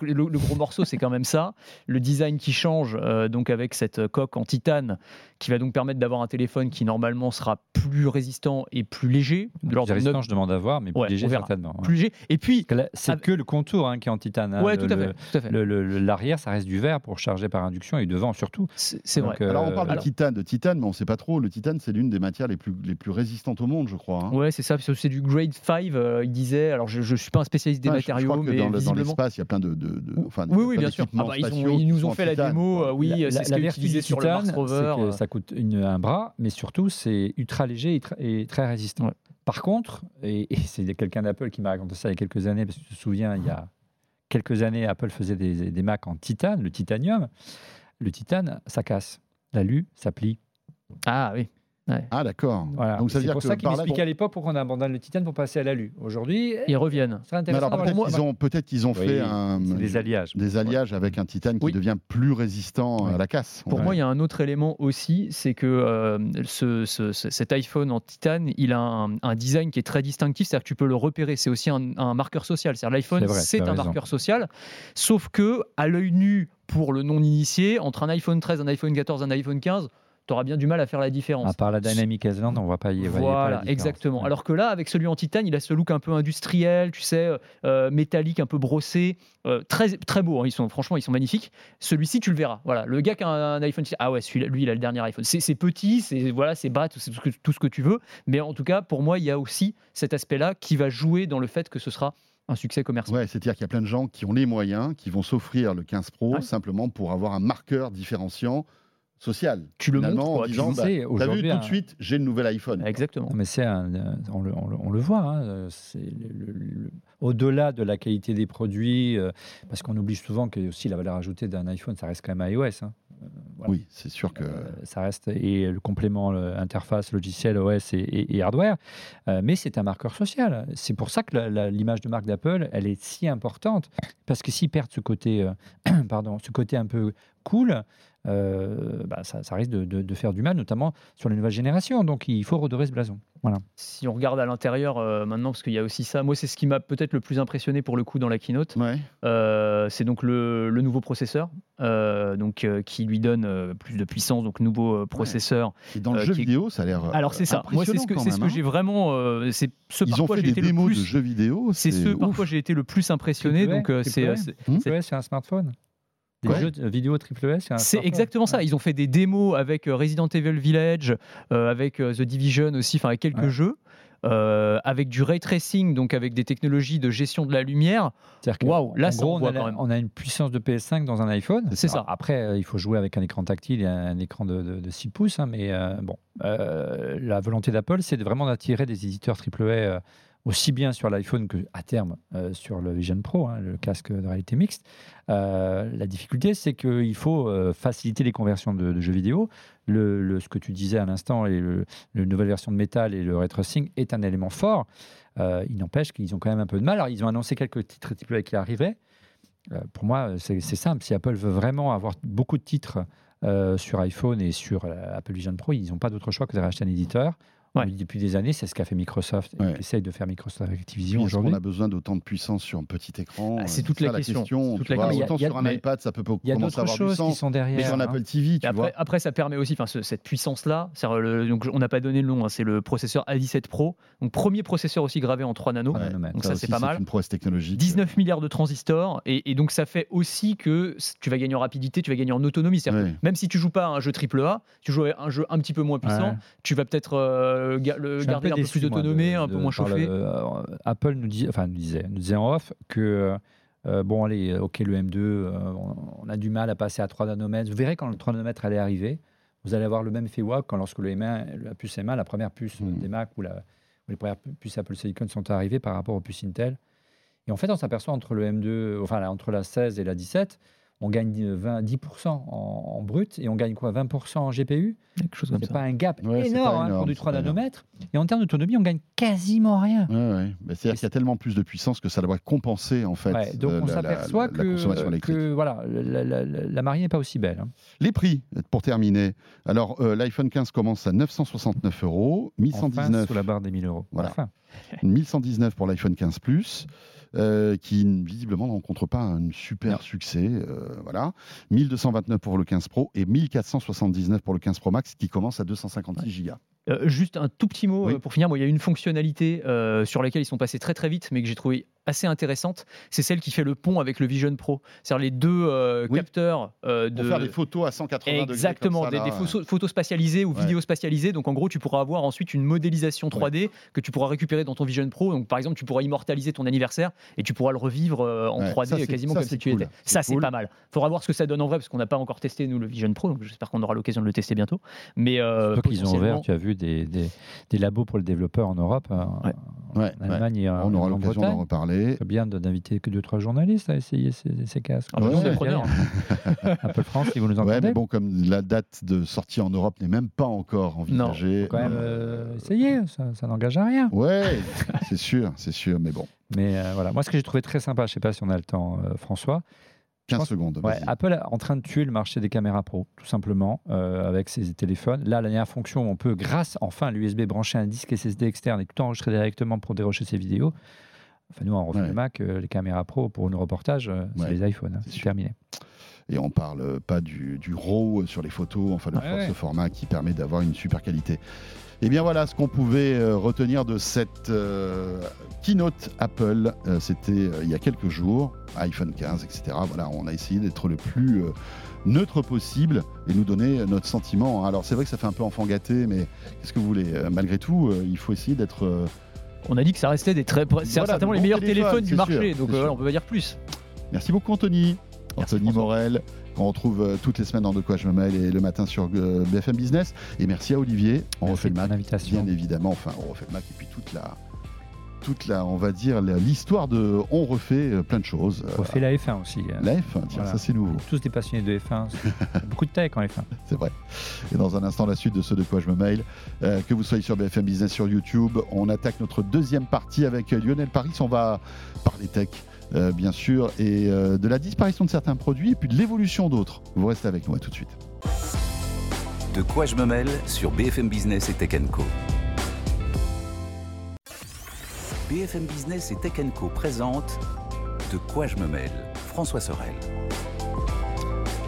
le, gros morceau, c'est quand même ça. Le design qui change, euh, donc avec cette coque en titane, qui va donc permettre d'avoir un téléphone qui normalement sera plus résistant et plus léger. De plus résistant, je demande à voir, mais plus léger certainement. Plus léger. Et puis, c'est que le contour hein, qui est en titane. Hein. Ouais, tout, à fait, L'arrière, ça reste du verre pour charger par induction et devant surtout. C'est vrai. Euh, alors on parle de titane, de titane, mais on ne sait pas trop. Le titane, c'est l'une des matières les plus, les plus résistantes au monde, je crois. Hein. Ouais, c'est ça. C'est du grade 5, euh, il disait. Alors je ne suis pas un spécialiste des matériaux, mais dans l'espace, il y a plein de, de, oui, oui, bien sûr. Ah bah, ils, nous ont fait la démo. oui, c'est ce qu'ils sur le Mars Rover. Ça coûte un bras, mais surtout c'est ultra léger et, très résistant. Par contre, et, c'est quelqu'un d'Apple qui m'a raconté ça il y a quelques années, parce que tu te souviens, il y a quelques années, Apple faisait des, des Macs en titane, le titanium. Le titane, ça casse. L'alu, ça plie. Ah oui. Ah d'accord. Donc c'est pour ça qu'il m'expliquait à l'époque pourquoi on abandonne le titane pour passer à l'alu. Aujourd'hui, ils reviennent. peut-être qu'ils ont, peut qu'ils ont fait un, des alliages, des alliages avec un titane qui devient plus résistant à la casse. Pour moi, il y a un autre élément aussi, c'est que euh, ce, cet iPhone en titane, il a un, design qui est très distinctif, c'est-à-dire que tu peux le repérer. C'est aussi un, marqueur social. C'est-à-dire l'iPhone, c'est un marqueur social, sauf que à l'œil nu pour le non initié, entre un iPhone 13, un iPhone 14, un iPhone 15 tu auras bien du mal à faire la différence. À part la Dynamic S20, on va pas y Voilà, exactement. Alors que là, avec celui en titane, il a ce look un peu industriel, tu sais, euh, métallique, un peu brossé, euh, très très beau. Hein. Ils sont franchement, ils sont magnifiques. Celui-ci, tu le verras. Voilà, le gars qui a un, iPhone, ah ouais, celui lui, il a le dernier iPhone. C'est petit, c'est voilà, c'est bas, c'est tout ce que tu veux. Mais en tout cas, pour moi, il y a aussi cet aspect-là qui va jouer dans le fait que ce sera un succès commercial. Ouais, c'est-à-dire qu'il y a plein de gens qui ont les moyens, qui vont s'offrir le 15 Pro simplement pour avoir un marqueur différenciant social. Tu le montres en disant, bah, t'as vu tout de suite, j'ai le nouvel iPhone. Exactement. Mais c'est on, le, on, le, voit. Hein, au-delà de la qualité des produits, euh, parce qu'on oublie souvent que aussi la valeur ajoutée d'un iPhone, ça reste quand même iOS. Hein. Euh, oui, c'est sûr que euh, ça reste et le complément interface logiciel OS et, hardware, mais c'est un marqueur social. C'est pour ça que l'image de marque d'Apple, elle est si importante parce que s'ils perdent ce côté, pardon, ce côté un peu cool, euh, bah, ça, risque de, faire du mal, notamment sur les nouvelles générations. Donc il faut redorer ce blason. Voilà. Si on regarde à l'intérieur euh, maintenant, parce qu'il y a aussi ça, moi c'est ce qui m'a peut-être le plus impressionné pour le coup dans la keynote. Euh, c'est donc le, nouveau processeur, donc qui lui donne plus de puissance, donc nouveau processeur. Et dans le jeu vidéo, ça a l'air. Alors c'est ça. Moi c'est ce que, ce que j'ai hein. vraiment. c'est ce Ils ont fait des démos de jeux vidéo. C'est ce par quoi j'ai été le plus impressionné. Donc c'est. C'est un smartphone. Des jeux de vidéo triple C'est exactement ça. Ils ont fait des démos avec euh, Resident Evil Village, euh, avec euh, The Division aussi, enfin avec quelques jeux. avec du ray tracing, donc avec des technologies de gestion de la lumière. Waouh, là, gros, on, a, quand même. on a une puissance de PS5 dans un iPhone. C'est ça. Après, il faut jouer avec un écran tactile et un écran de, 6 pouces, hein, mais bon, la volonté d'Apple, c'est vraiment d'attirer des éditeurs AAA aussi bien sur l'iPhone que à terme euh, sur le Vision Pro, hein, le casque de réalité mixte. Euh, la difficulté, c'est qu'il faut euh, faciliter les conversions de, jeux vidéo. Le, ce que tu disais à l'instant, et le, nouvelle version de Metal et le ray tracing est un élément fort. il n'empêche qu'ils ont quand même un peu de mal. Alors, ils ont annoncé quelques titres AAA qui arrivaient. pour moi, c'est simple. Si Apple veut vraiment avoir beaucoup de titres sur iPhone et sur Apple Vision Pro, ils n'ont pas d'autre choix que de racheter un éditeur Depuis des années, c'est ce qu'a fait Microsoft. Ouais. essaye de faire Microsoft Activision aujourd'hui. Qu'on a besoin d'autant de puissance sur un petit écran ah, C'est toute la, question. Toute la question. Autant sur un iPad, ça peut commencer à avoir du sens. Qui sont derrière. Mais sur hein. Apple TV, tu après, vois. Après, ça permet aussi, enfin, cette puissance-là. Donc, on n'a pas donné le nom. Hein, c'est le processeur A17 Pro. Donc, premier processeur aussi gravé en 3 nanos. donc, ça, c'est pas mal. Une prouesse technologique. 19 milliards de transistors. Et, donc, ça fait aussi que tu vas gagner en rapidité, tu vas gagner en autonomie. Même si tu joues pas à un jeu AAA, tu joues à un jeu un petit peu moins puissant, tu vas peut-être euh, garder un peu, plus d'autonomie, un peu moins chauffé. Euh, Apple nous, dit, enfin, nous, disait, nous disait en off que. Euh, bon, allez, ok, le M2, on, a du mal à passer à 3 nanomètres. Vous verrez quand le 3 nanomètres allait arriver, vous allez avoir le même effet WAC quand lorsque le M1, la puce M1, la première puce hmm. des Mac ou, la, ou les premières puces Apple Silicon sont arrivées par rapport aux puces Intel. Et en fait, on s'aperçoit entre le M2, enfin entre la 16 et la 17, on gagne 20, 10% en, brut et on gagne quoi 20% en GPU C'est pas un gap énorme, hein, pour du 3 nanomètres. Et en termes d'autonomie, on gagne quasiment rien. C'est-à-dire qu'il y a tellement plus de puissance que ça doit compenser en fait. donc on s'aperçoit que, que, voilà, la, marine n'est pas aussi belle. Hein. Les prix, pour terminer. Alors euh, l'iPhone 15 commence à 969 euros, 1119 enfin, sous la barre des 1000 euros. Voilà. 1119 pour l'iPhone 15 Plus. Euh, qui visiblement ne rencontre pas un super succès. Euh, voilà. 1229 pour le 15 Pro et 1479 pour le 15 Pro Max qui commence à 256 Go. Euh, juste un tout petit mot pour finir. il y a une fonctionnalité sur laquelle ils sont passés très très vite, mais que j'ai trouvé assez intéressante, c'est celle qui fait le pont avec le Vision Pro. C'est-à-dire les deux euh, capteurs euh, de... Pour faire des photos à 180 degrés. Exactement, des, photos, spatialisées ou vidéos spatialisées. Donc en gros, tu pourras avoir ensuite une modélisation 3D que tu pourras récupérer dans ton Vision Pro. Donc par exemple, tu pourras immortaliser ton anniversaire et tu pourras le revivre euh, en 3D quasiment comme si tu étais. Ça, c'est pas mal. Il faudra voir ce que ça donne en vrai parce qu'on n'a pas encore testé, nous, le Vision Pro. Donc j'espère qu'on aura l'occasion de le tester bientôt. Mais euh, qu'ils ont ouvert, tu as vu, des, des, labos pour le développeur en Europe. En Allemagne On aura l'occasion d'en reparler. C'est bien de inviter que deux trois journalistes à essayer ces, casques. Ah, bah, Apple France, si vous nous entendez. Ouais, mais bon, comme la date de sortie en Europe n'est même pas encore envisagée. Non, quand même euh, essayer, ça, n'engage à rien. Ouais, c'est sûr, c'est sûr, mais bon. Mais euh, voilà, moi ce que j'ai trouvé très sympa, je sais pas si on a le temps, euh, François. 15 secondes. Ouais, Apple est en train de tuer le marché des caméras pro, tout simplement, avec ses téléphones. Là, la dernière fonction, on peut, grâce enfin à l'USB, brancher un disque SSD externe et tout enregistrer directement pour dérocher ses vidéos. Enfin, nous, on refait le Mac, euh, les caméras pro pour nos reportages, euh, c'est les iPhones. Hein, c'est terminé. Et on parle pas du, du RAW sur les photos, enfin de ce format qui permet d'avoir une super qualité. Et eh bien voilà ce qu'on pouvait euh, retenir de cette keynote Apple. C'était il y a quelques jours, iPhone 15, etc. Voilà, on a essayé d'être le plus neutre possible et nous donner notre sentiment. Alors c'est vrai que ça fait un peu enfant gâté, mais qu'est-ce que vous voulez? Malgré tout, il faut essayer d'être on a dit que ça restait des très, certainement les meilleurs téléphones du marché, donc euh, on peut pas dire plus. Merci beaucoup Anthony. Anthony Morel, qu'on retrouve euh, toutes les semaines dans De quoi je me mêle et le matin sur euh, BFM Business. Et merci à Olivier. On refait le Mac, bien évidemment. Enfin, on refait le Mac et puis toute la, toute la, on va dire, l'histoire de on refait euh, plein de choses. On refait la F1 aussi. Hein. La F1, tiens, ça c'est nouveau. Tous des passionnés de F1. beaucoup de tech en F1. C'est vrai. Et dans un instant, la suite de ce de quoi je me mail. Euh, que vous soyez sur BFM Business, sur YouTube, on attaque notre deuxième partie avec Lionel Paris. On va parler tech. Euh, bien sûr, et de la disparition de certains produits et puis de l'évolution d'autres. Vous restez avec nous, à tout de suite. De quoi je me mêle sur BFM Business et Tech Co. BFM Business et Tech Co présente De quoi je me mêle François Sorel.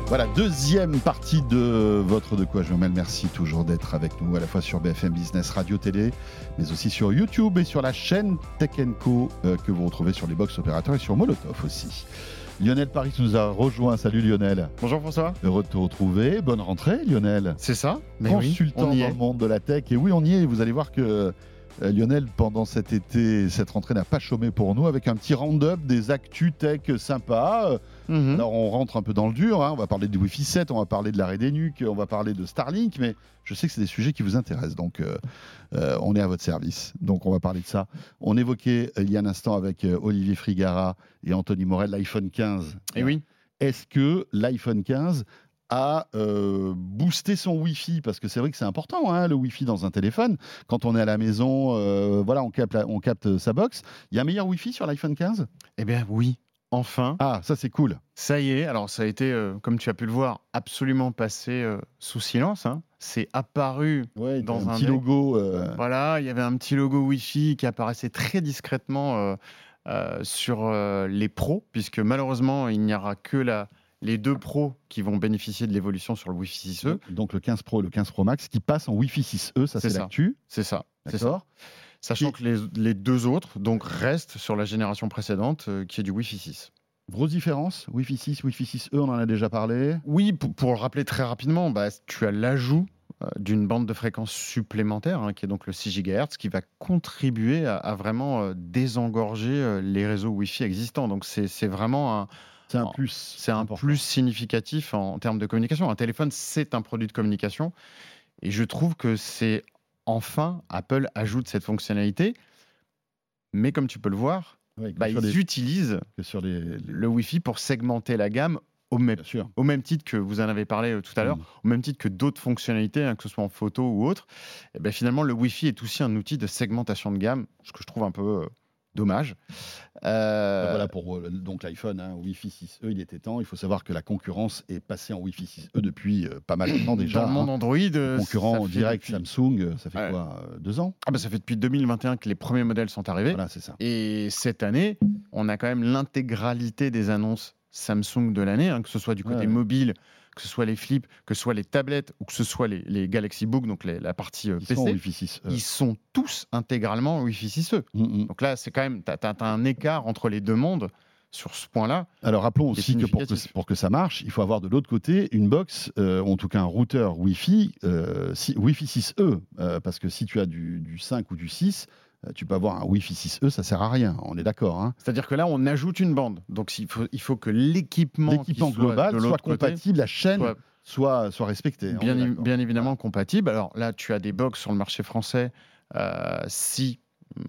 Voilà, deuxième partie de votre De quoi je me mêle. Merci toujours d'être avec nous à la fois sur BFM Business Radio Télé, mais aussi sur YouTube et sur la chaîne Tech Co euh, que vous retrouvez sur les box opérateurs et sur Molotov aussi. Lionel Paris nous a rejoint. Salut Lionel. Bonjour François. Heureux de te retrouver. Bonne rentrée Lionel. C'est ça. Mais Consultant dans le monde de la tech. Et oui, on y est. Vous allez voir que Lionel, pendant cet été, cette rentrée n'a pas chômé pour nous avec un petit round-up des actus tech sympas. Mhm. Alors on rentre un peu dans le dur, hein. on va parler du Wi-Fi 7, on va parler de l'arrêt des nuques, on va parler de Starlink, mais je sais que c'est des sujets qui vous intéressent, donc euh, euh, on est à votre service. Donc on va parler de ça. On évoquait il y a un instant avec Olivier Frigara et Anthony Morel l'iPhone 15. Et eh oui. Est-ce que l'iPhone 15 à euh, booster son Wi-Fi parce que c'est vrai que c'est important hein, le Wi-Fi dans un téléphone. Quand on est à la maison, euh, voilà, on capte, on capte sa box. Il y a un meilleur Wi-Fi sur l'iPhone 15 Eh bien oui, enfin. Ah, ça c'est cool. Ça y est, alors ça a été, euh, comme tu as pu le voir, absolument passé euh, sous silence. Hein. C'est apparu dans un, petit logo. Euh, voilà, il y avait un petit logo Wi-Fi qui apparaissait très discrètement sur les pros, puisque malheureusement, il n'y aura que la, les deux pros qui vont bénéficier de l'évolution sur le Wi-Fi 6E. Donc le 15 Pro et le 15 Pro Max qui passent en Wi-Fi 6E, ça c'est l'actu. C'est ça. D'accord. Sachant que les, deux autres donc, restent sur la génération précédente euh, qui est du Wi-Fi 6. Grosse différence Wi-Fi 6, Wi-Fi 6E, on en a déjà parlé. Oui, pour, le rappeler très rapidement, bah, tu as l'ajout euh, d'une bande de fréquence supplémentaire, hein, qui est donc le 6 GHz, qui va contribuer à, vraiment euh, désengorger les réseaux Wi-Fi existants. Donc c'est vraiment un, c'est un plus. C'est un plus significatif en termes de communication. Un téléphone, c'est un produit de communication. Et je trouve que c'est enfin, Apple ajoute cette fonctionnalité. Mais comme tu peux le voir, bah, ils utilisent le Wi-Fi pour segmenter la gamme au même, au même, titre que vous en avez parlé euh, tout à l'heure, mm. au même titre que d'autres fonctionnalités, hein, que ce soit en photo ou autre. Et ben finalement, le Wi-Fi est aussi un outil de segmentation de gamme, ce que je trouve un peu euh, dommage. Euh, voilà pour euh, donc l'iPhone, hein, Wi-Fi 6E, il était temps. Il faut savoir que la concurrence est passée en Wi-Fi 6E depuis euh, pas mal de temps déjà. Dans le monde hein. Android, concurrent direct Samsung, ça fait quoi Deux ans ah bah Ça fait depuis 2021 que les premiers modèles sont arrivés. Voilà, c'est ça. Et cette année, on a quand même l'intégralité des annonces Samsung de l'année, hein, que ce soit du côté mobile, que ce soit les flips, que ce soit les tablettes ou que ce soit les, Galaxy Book, donc la partie euh, ils PC, sont Wi-Fi 6, ils sont tous intégralement Wi-Fi 6E. Mm, mm. Donc là, c'est quand même, tu as, un écart entre les deux mondes sur ce point-là. Alors rappelons aussi que pour, que ça marche, il faut avoir de l'autre côté une box, euh, en tout cas un routeur Wi-Fi, euh, Wi-Fi 6E, parce que si tu as du, du 5 ou du 6, euh, tu peux avoir un Wi-Fi 6E, ça sert à rien, on est d'accord. Hein. C'est-à-dire que là, on ajoute une bande. Donc il faut, il faut que l'équipement global soit, compatible, la chaîne soit, soit, respectée. Bien, bien, évidemment compatible. Alors là, tu as des box sur le marché français. Euh, si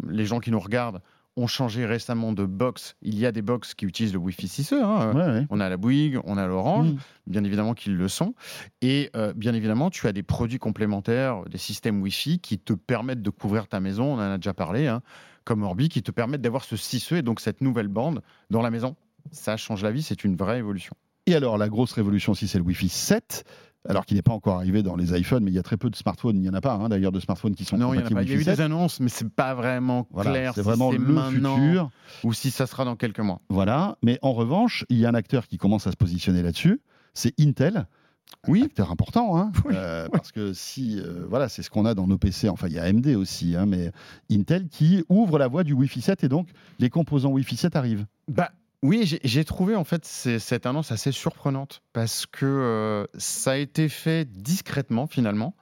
les gens qui nous regardent ont changé récemment de box. Il y a des box qui utilisent le Wi-Fi 6E. Hein. On a la Bouygues, on a l'Orange, mm. bien évidemment qu'ils le sont. Et euh, bien évidemment, tu as des produits complémentaires, des systèmes Wi-Fi qui te permettent de couvrir ta maison. On en a déjà parlé, hein, comme Orbi, qui te permettent d'avoir ce 6E et donc cette nouvelle bande dans la maison. Ça change la vie, c'est une vraie évolution. Et alors, la grosse révolution aussi, c'est le Wi-Fi 7 alors qu'il n'est pas encore arrivé dans les iPhones, mais il y a très peu de smartphones, il n'y en a pas hein, d'ailleurs de smartphones qui sont non. Il y, a, il y a eu des annonces, mais c'est pas vraiment clair. C'est vraiment le futur. Ou si ça sera dans quelques mois. Voilà, mais en revanche, il y a un acteur qui commence à se positionner là-dessus, c'est Intel. Oui, acteur important, hein, euh, parce que si, euh, voilà, c'est ce qu'on a dans nos PC. Enfin, il y a AMD aussi, hein, mais Intel qui ouvre la voie du Wi-Fi 7 et donc les composants Wi-Fi 7 arrivent. Bah, oui, j'ai trouvé en fait cette annonce assez surprenante parce que euh, ça a été fait discrètement finalement.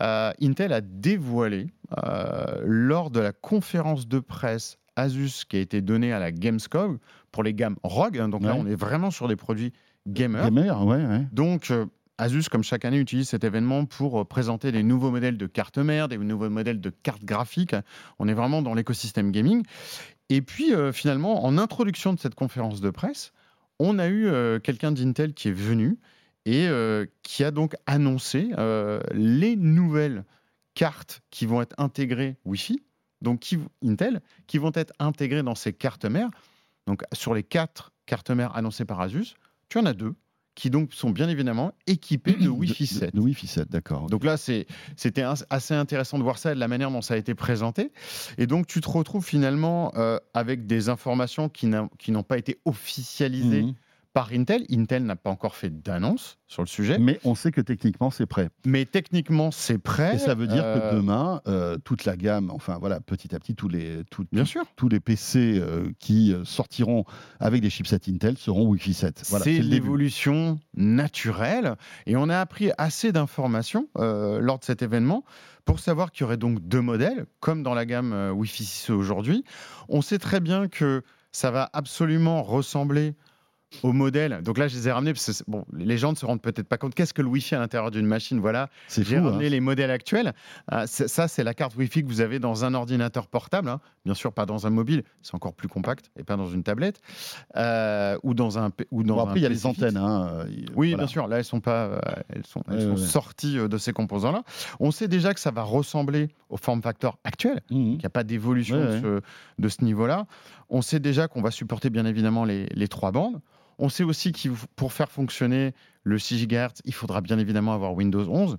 Euh, Intel a dévoilé euh, lors de la conférence de presse Asus qui a été donnée à la Gamescom pour les gammes ROG. Hein, donc là, on est vraiment sur des produits gamers. Gamer, ouais, ouais. Donc Asus, comme chaque année, utilise cet événement pour présenter des nouveaux modèles de cartes mères, des nouveaux modèles de cartes graphiques. On est vraiment dans l'écosystème gaming. Et puis, euh, finalement, en introduction de cette conférence de presse, on a eu euh, quelqu'un d'Intel qui est venu et euh, qui a donc annoncé les nouvelles cartes qui vont être intégrées Wi-Fi, donc qui, Intel, qui vont être intégrées dans ces cartes mères. Donc, sur les quatre cartes mères annoncées par Asus, tu en as deux qui donc sont bien évidemment équipés de Wi-Fi 7. De, Wi-Fi 7, d'accord. Donc là, c'était assez intéressant de voir ça et de la manière dont ça a été présenté. Et donc, tu te retrouves finalement euh, avec des informations qui n'ont pas été officialisées. Mhm par Intel. Intel n'a pas encore fait d'annonce sur le sujet. Mais on sait que techniquement, c'est prêt. Mais techniquement, c'est prêt. Et ça veut dire que euh, demain, euh, toute la gamme, enfin voilà, petit à petit, tous les, Bien sûr. tous les PC euh, qui sortiront avec des chipsets Intel seront Wi-Fi 7. c'est l'évolution naturelle. Et on a appris assez d'informations lors de cet événement pour savoir qu'il y aurait donc deux modèles, comme dans la gamme Wi-Fi 6 aujourd'hui. On sait très bien que ça va absolument ressembler au modèle. Donc là, je les ai ramenés parce que bon, les gens ne se rendent peut-être pas compte. Qu'est-ce que le Wi-Fi à l'intérieur d'une machine? Voilà, j'ai ramené hein. les modèles actuels. Euh, ça, c'est la carte Wi-Fi que vous avez dans un ordinateur portable. Hein. Bien sûr, pas dans un mobile, c'est encore plus compact et pas dans une tablette euh, ou dans un ou dans après, il y a les antennes. Hein, euh, oui, bien sûr. Là, elles sont pas, elles sont, elles sont sorties de ces composants-là. On sait déjà que ça va ressembler au form factor actuel. Mmh. Il n'y a pas d'évolution de ce, de ce niveau-là. On sait déjà qu'on va supporter bien évidemment les, les trois bandes. On sait aussi que pour faire fonctionner le 6 GHz, il faudra bien évidemment avoir Windows 11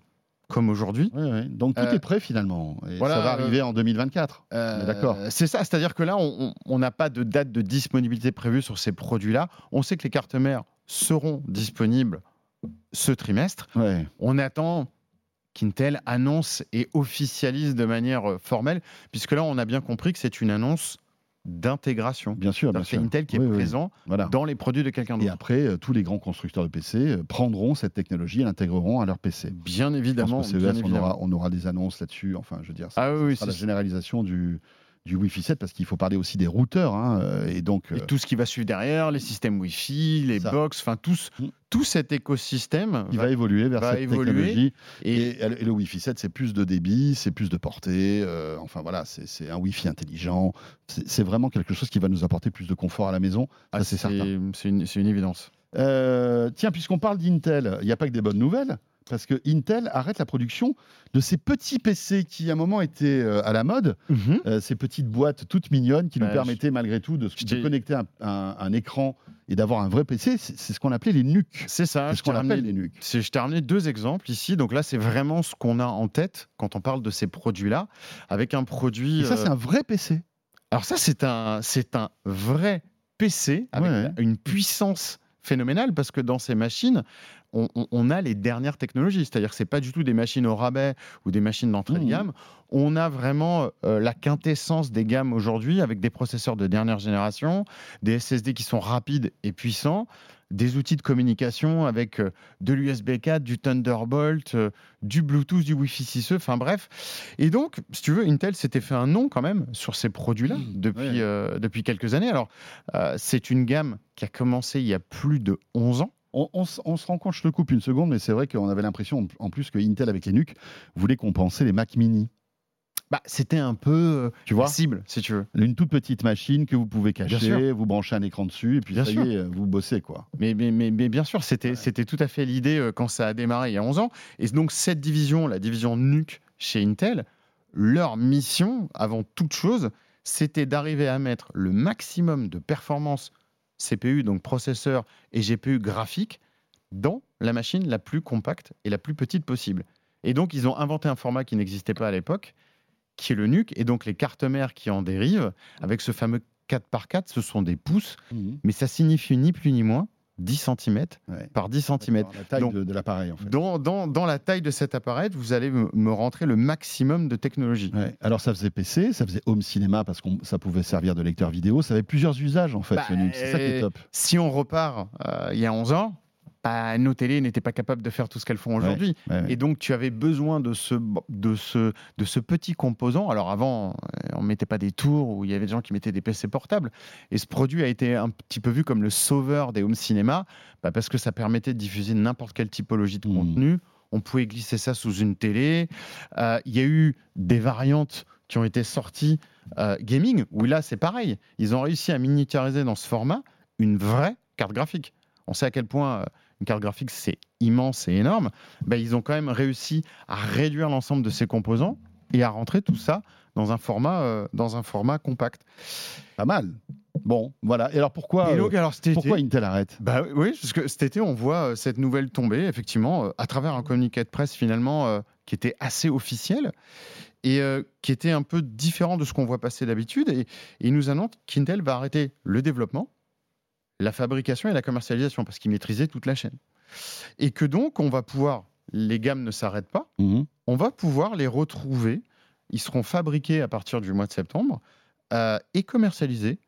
comme aujourd'hui. Donc tout euh, est prêt finalement. Et ça va arriver en 2024. Euh, D'accord. C'est ça, c'est-à-dire que là, on n'a pas de date de disponibilité prévue sur ces produits-là. On sait que les cartes mères seront disponibles ce trimestre. On attend qu'Intel annonce et officialise de manière formelle, puisque là, on a bien compris que c'est une annonce d'intégration. Bien sûr, bien C'est Intel qui est présent dans les produits de quelqu'un d'autre. Et après, euh, tous les grands constructeurs de PC euh, prendront cette technologie et l'intégreront à leur PC. Bien évidemment. On, aura, des annonces là-dessus. Enfin, je veux dire, ça, ah, oui, la généralisation du, du Wi-Fi 7 parce qu'il faut parler aussi des routeurs. Hein, euh, et donc, et tout ce qui va suivre derrière, les systèmes Wi-Fi, les box, enfin mm. tout cet écosystème. Il va, évoluer vers cette technologie. Et, le Wi-Fi 7, c'est plus de débit, c'est plus de portée. Euh, enfin voilà, c'est un Wi-Fi intelligent. C'est vraiment quelque chose qui va nous apporter plus de confort à la maison. Ah, c'est certain. C'est une, une, évidence. Euh, tiens, puisqu'on parle d'Intel, il n'y a pas que des bonnes nouvelles parce que Intel arrête la production de ces petits PC qui à un moment étaient euh, à la mode, mhm. euh, ces petites boîtes toutes mignonnes qui nous permettaient malgré tout de, connecter un, écran et d'avoir un vrai PC. C'est ce qu'on appelait les NUC. C'est ça. ce qu'on appelle les NUC. Je t'ai ramené deux exemples ici. Donc là, c'est vraiment ce qu'on a en tête quand on parle de ces produits-là, avec un produit. Et ça, c'est euh, un vrai PC. Alors ça, c'est un, c'est un vrai PC avec une puissance phénoménale parce que dans ces machines, on, a les dernières technologies. C'est-à-dire que ce pas du tout des machines au rabais ou des machines d'entrée de mmh. gamme. On a vraiment euh, la quintessence des gammes aujourd'hui avec des processeurs de dernière génération, des SSD qui sont rapides et puissants, des outils de communication avec euh, de l'USB 4, du Thunderbolt, euh, du Bluetooth, du Wi-Fi 6E, enfin bref. Et donc, si tu veux, Intel s'était fait un nom quand même sur ces produits-là mmh. depuis, depuis quelques années. Alors, c'est une gamme qui a commencé il y a plus de 11 ans. On, se rend compte, je te coupe une seconde, mais c'est vrai qu'on avait l'impression en plus que Intel avec les NUC voulait compenser les Mac mini. Bah, c'était un peu euh, tu vois cible, si tu veux. Une toute petite machine que vous pouvez cacher, vous branchez un écran dessus, et puis ça y est, vous bossez. quoi. Mais, mais, mais, bien sûr, c'était c'était tout à fait l'idée euh, quand ça a démarré il y a 11 ans. Et donc, cette division, la division NUC chez Intel, leur mission, avant toute chose, c'était d'arriver à mettre le maximum de performance CPU, donc processeur, et GPU graphique, dans la machine la plus compacte et la plus petite possible. Et donc, ils ont inventé un format qui n'existait pas à l'époque, qui est le NUC, et donc les cartes mères qui en dérivent, avec ce fameux 4 par 4 ce sont des pouces, mmh. mais ça signifie ni plus ni moins 10 cm par 10 cm. La taille de, l'appareil, en fait. Dans, dans, dans, la taille de cet appareil, vous allez me, rentrer le maximum de technologie. Alors, ça faisait PC, ça faisait home cinéma parce que ça pouvait servir de lecteur vidéo. Ça avait plusieurs usages, en fait, bah, C'est ça qui est top. Si on repart euh, il y a 11 ans, bah, nos télés n'étaient pas capables de faire tout ce qu'elles font aujourd'hui. Et donc, tu avais besoin de ce, de, ce, de ce petit composant. Alors, avant, euh, on ne mettait pas des tours où il y avait des gens qui mettaient des PC portables. Et ce produit a été un petit peu vu comme le sauveur des home cinéma bah, parce que ça permettait de diffuser n'importe quelle typologie de mmh. contenu. On pouvait glisser ça sous une télé. Euh, il y a eu des variantes qui ont été sorties euh, gaming, où là, c'est pareil. Ils ont réussi à miniaturiser dans ce format une vraie carte graphique. On sait à quel point une carte graphique, c'est immense et énorme, ben, ils ont quand même réussi à réduire l'ensemble de ces composants et à rentrer tout ça dans un format, euh, dans un format compact. Pas mal. Bon, voilà. Et alors pourquoi, donc, alors, pourquoi Intel arrête? Bah, Oui, parce que cet été, on voit euh, cette nouvelle tomber, effectivement, euh, à travers un communiqué de presse, finalement, qui était assez officiel et qui était un peu différent de ce qu'on voit passer d'habitude. Et, et il nous annonce qu'Intel va arrêter le développement la fabrication et la commercialisation, parce qu'ils maîtrisaient toute la chaîne. Et que donc, on va pouvoir, les gammes ne s'arrêtent pas, mhm. on va pouvoir les retrouver, ils seront fabriqués à partir du mois de septembre euh, et commercialisés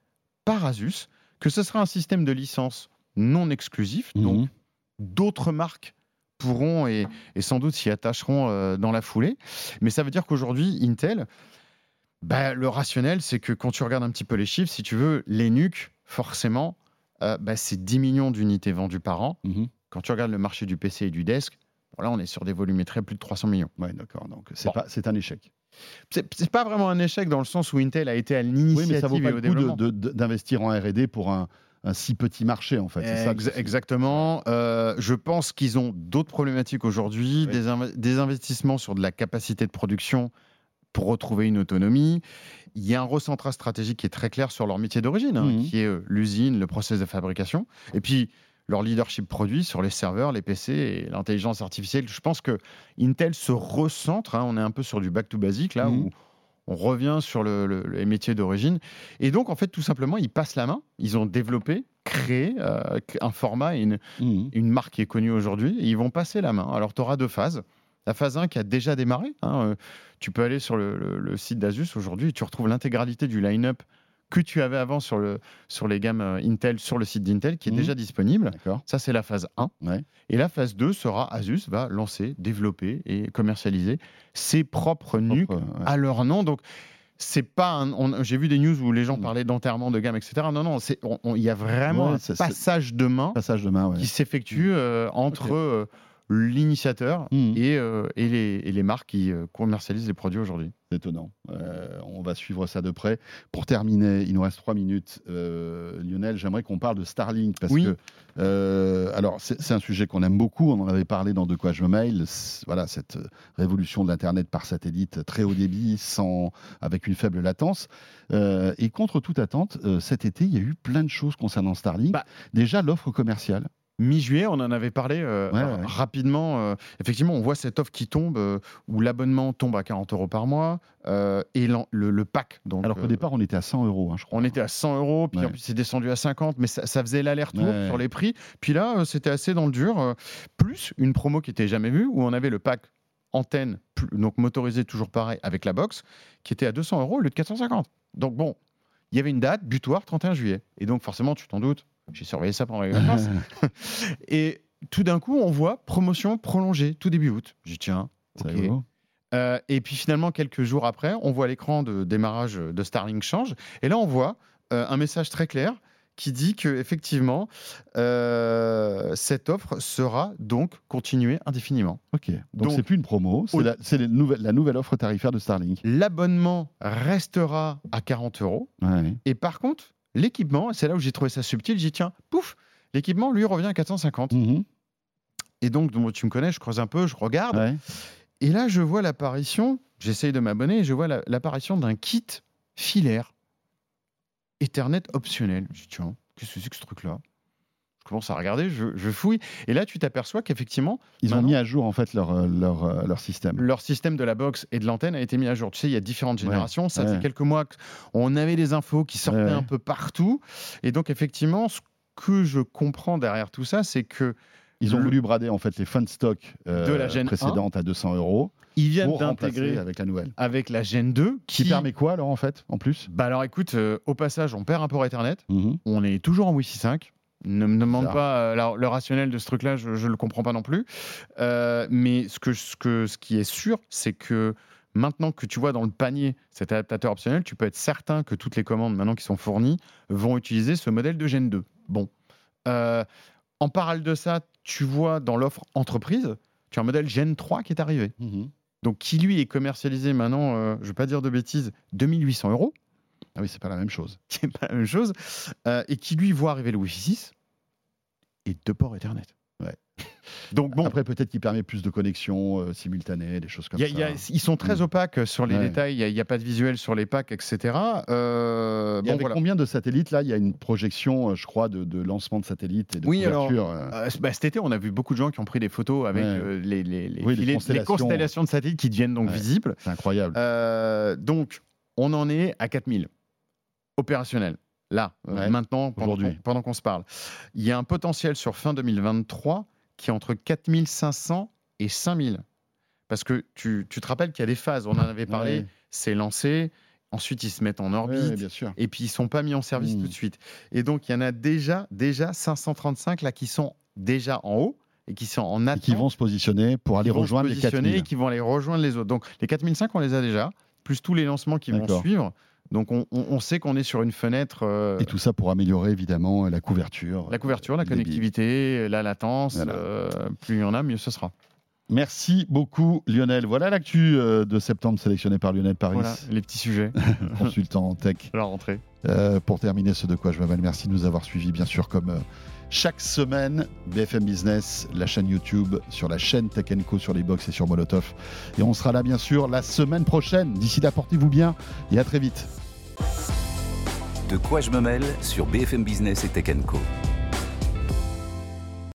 par Asus, que ce sera un système de licence non exclusif, mhm. donc d'autres marques pourront et, sans doute s'y attacheront euh, dans la foulée. Mais ça veut dire qu'aujourd'hui, Intel, bah, le rationnel, c'est que quand tu regardes un petit peu les chiffres, si tu veux, les NUC, forcément, euh, bah, c'est 10 millions d'unités vendues par an. Mhm. Quand tu regardes le marché du PC et du desk, là, on est sur des volumétries plus de 300 millions. Oui, d'accord. Donc, c'est pas, c'est un échec. C'est pas vraiment un échec dans le sens où Intel a été à l'initiative oui, mais ça vaut pas le coup d'investir en R&D pour un, si petit marché en fait. Ça exactement. Euh, je pense qu'ils ont d'autres problématiques aujourd'hui, des, des, investissements sur de la capacité de production pour retrouver une autonomie. Il y a un recentrage stratégique qui est très clair sur leur métier d'origine, hein, Mhm. qui est euh, l'usine, le process de fabrication. Et puis, leur leadership produit sur les serveurs, les PC et l'intelligence artificielle. Je pense que Intel se recentre. hein, on est un peu sur du back to basic, là, Mhm. où on revient sur le, le- les métiers d'origine. Et donc, en fait, tout simplement, ils passent la main. Ils ont développé, créé euh, un format et une, Mhm. une marque qui est connue aujourd'hui, et ils vont passer la main. Alors, tu auras deux phases. La phase 1 qui a déjà démarré. hein, euh, tu peux aller sur le, le- le site d'Asus aujourd'hui et tu retrouves l'intégralité du line-up que tu avais avant sur, le, sur les gammes euh, Intel, sur le site d'Intel, qui est Mhm. déjà disponible. Ça, c'est la phase 1. Ouais. Et la phase 2 sera Asus va lancer, développer et commercialiser ses propres nuques Propre, ouais. à leur nom. Donc, c'est pas. J'ai vu des news où les gens Mm. parlaient d'enterrement de gamme, etc. Non, non, il y a vraiment Ouais, un passage de main Passage de main, ouais. qui s'effectue euh, entre euh, l'initiateur et, euh, et, les, et les marques qui euh, commercialisent les produits aujourd'hui. C'est étonnant. Euh, on va suivre ça de près. Pour terminer, il nous reste trois minutes. Euh, Lionel, j'aimerais qu'on parle de Starlink parce Oui. que, alors, c'est un sujet qu'on aime beaucoup. On en avait parlé dans De quoi je me mail. Voilà, cette révolution de l'internet par satellite très haut débit, sans, avec une faible latence. Et contre toute attente, cet été, il y a eu plein de choses concernant Starlink. Bah. Déjà, l'offre commerciale. Mi-juillet, on en avait parlé euh, Ouais, r- ouais. rapidement. euh, effectivement, on voit cette offre qui tombe, euh, où l'abonnement tombe à 40 euros par mois, et le, le pack. Donc, Alors qu'au départ, on était à 100 euros, hein, je crois. On était à 100 euros, puis Ouais. en plus c'est descendu à 50, mais ça, ça faisait l'aller-retour sur les prix. Puis là, c'était assez dans le dur. Plus une promo qui était jamais vue, où on avait le pack antenne, donc motorisé toujours pareil, avec la box, qui était à 200 euros au lieu de 450. Donc bon, il y avait une date, butoir, 31 juillet. Et donc forcément, tu t'en doutes, j'ai surveillé ça pendant les vacances. Et tout d'un coup, on voit promotion prolongée, tout début août. Dit, tiens, C'est ok. rigolo. Euh, et puis finalement, quelques jours après, on voit l'écran de démarrage de Starlink change. Et là, on voit euh, un message très clair qui dit que effectivement, euh, cette offre sera donc continuée indéfiniment. Ok. Donc, c'est plus une promo, c'est la, nouvelle offre tarifaire de Starlink. L'abonnement restera à 40 euros. Ouais. Et par contre, l'équipement, c'est là où j'ai trouvé ça subtil, j'ai tiens, pouf, l'équipement lui revient à 450. Mhm. Et donc, donc, tu me connais, je creuse un peu, je regarde. Ouais. Et là, je vois l'apparition, j'essaye de m'abonner, et je vois la- l'apparition d'un kit filaire Ethernet optionnel. Je dis, tiens, qu'est-ce que c'est que ce truc-là? Je commence à regarder, je, je fouille, et là, tu t'aperçois qu'effectivement, Ils ont mis à jour en fait leur, euh, leur, euh, leur système. leur système de la box et de l'antenne a été mis à jour. Tu sais, il y a différentes Ouais, générations. Ça ouais. fait quelques mois qu'on avait des infos qui sortaient Ouais, un peu partout. Et donc, effectivement, ce que je comprends derrière tout ça, c'est que Ils ont le- voulu brader en fait les fun stock euh, De la Gen précédentes à 200 euros ils viennent d'intégrer avec la nouvelle. avec la Gen 2 Qui, qui, permet quoi alors en fait en plus? Bah alors écoute, euh, au passage, on perd un port Ethernet. Mhm. On est toujours en Wi-Fi 5. Ne me demande Ça. pas euh, la- le rationnel de ce truc-là, je ne le comprends pas non plus. Euh, mais ce, que, ce, que, ce qui est sûr, c'est que maintenant que tu vois dans le panier cet adaptateur optionnel, tu peux être certain que toutes les commandes maintenant qui sont fournies vont utiliser ce modèle de Gen 2. Bon. Euh, en parallèle de ça, tu vois dans l'offre entreprise, tu as un modèle Gen 3 qui est arrivé. Mhm. Donc qui lui est commercialisé maintenant, euh, je ne vais pas dire de bêtises, 2800 euros Ah oui, c'est pas la même chose. n'est pas la même chose, euh, et qui lui voit arriver le Wi-Fi 6 et deux ports Ethernet. Ouais. Donc bon, Après peut-être qu'il permet plus de connexions euh, simultanées, des choses comme il y a- ça. il y a- ils sont très Mm. opaques sur les Ouais. détails, il n'y a, pas de visuel sur les packs, etc. Euh, Et bon, avec voilà. combien de satellites là? Il y a une projection, euh, je crois, de, de lancement de satellites et de Oui, alors, couverture. Euh, bah, cet été, on a vu beaucoup de gens qui ont pris des photos avec Ouais. les, les- les Oui, constellations. de satellites qui deviennent donc Ouais. visibles. c'est incroyable. Donc, on en est à 4000 opérationnels. Là, euh, Ouais. maintenant, pendant Aujourd'hui. qu'on- pendant qu'on se parle. Il y a un potentiel sur fin 2023 qui est entre 4500 et 5000. Parce que tu, tu te rappelles qu'il y a des phases, on en avait parlé, Ouais. c'est lancé, ensuite ils se mettent en orbite, ouais, bien sûr. et puis ils sont pas mis en service tout de suite. Et donc il y en a déjà, déjà 535 là qui sont déjà en haut et qui sont en Et attente qui vont se positionner pour aller rejoindre les positionner 4000. et qui vont aller rejoindre les autres. Donc les 4005, on les a déjà, plus tous les lancements qui vont suivre. Donc on, on- sait qu'on est sur une fenêtre. euh, Et tout ça pour améliorer évidemment la couverture. la couverture, la connectivité, la latence, Voilà. euh, plus il y en a, mieux ce sera. Merci beaucoup Lionel. Voilà l'actu euh, de septembre sélectionné par Lionel Paris. Voilà les petits sujets. Consultant en tech. La rentrée. Euh, pour terminer ce de quoi je mêle, merci de nous avoir suivis bien sûr comme chaque semaine, BFM Business, la chaîne YouTube, sur la chaîne Tech Co, sur les box et sur Molotov. Et on sera là, bien sûr, la semaine prochaine. D'ici là, portez-vous bien et à très vite. De quoi je me mêle sur BFM Business et Tech Co.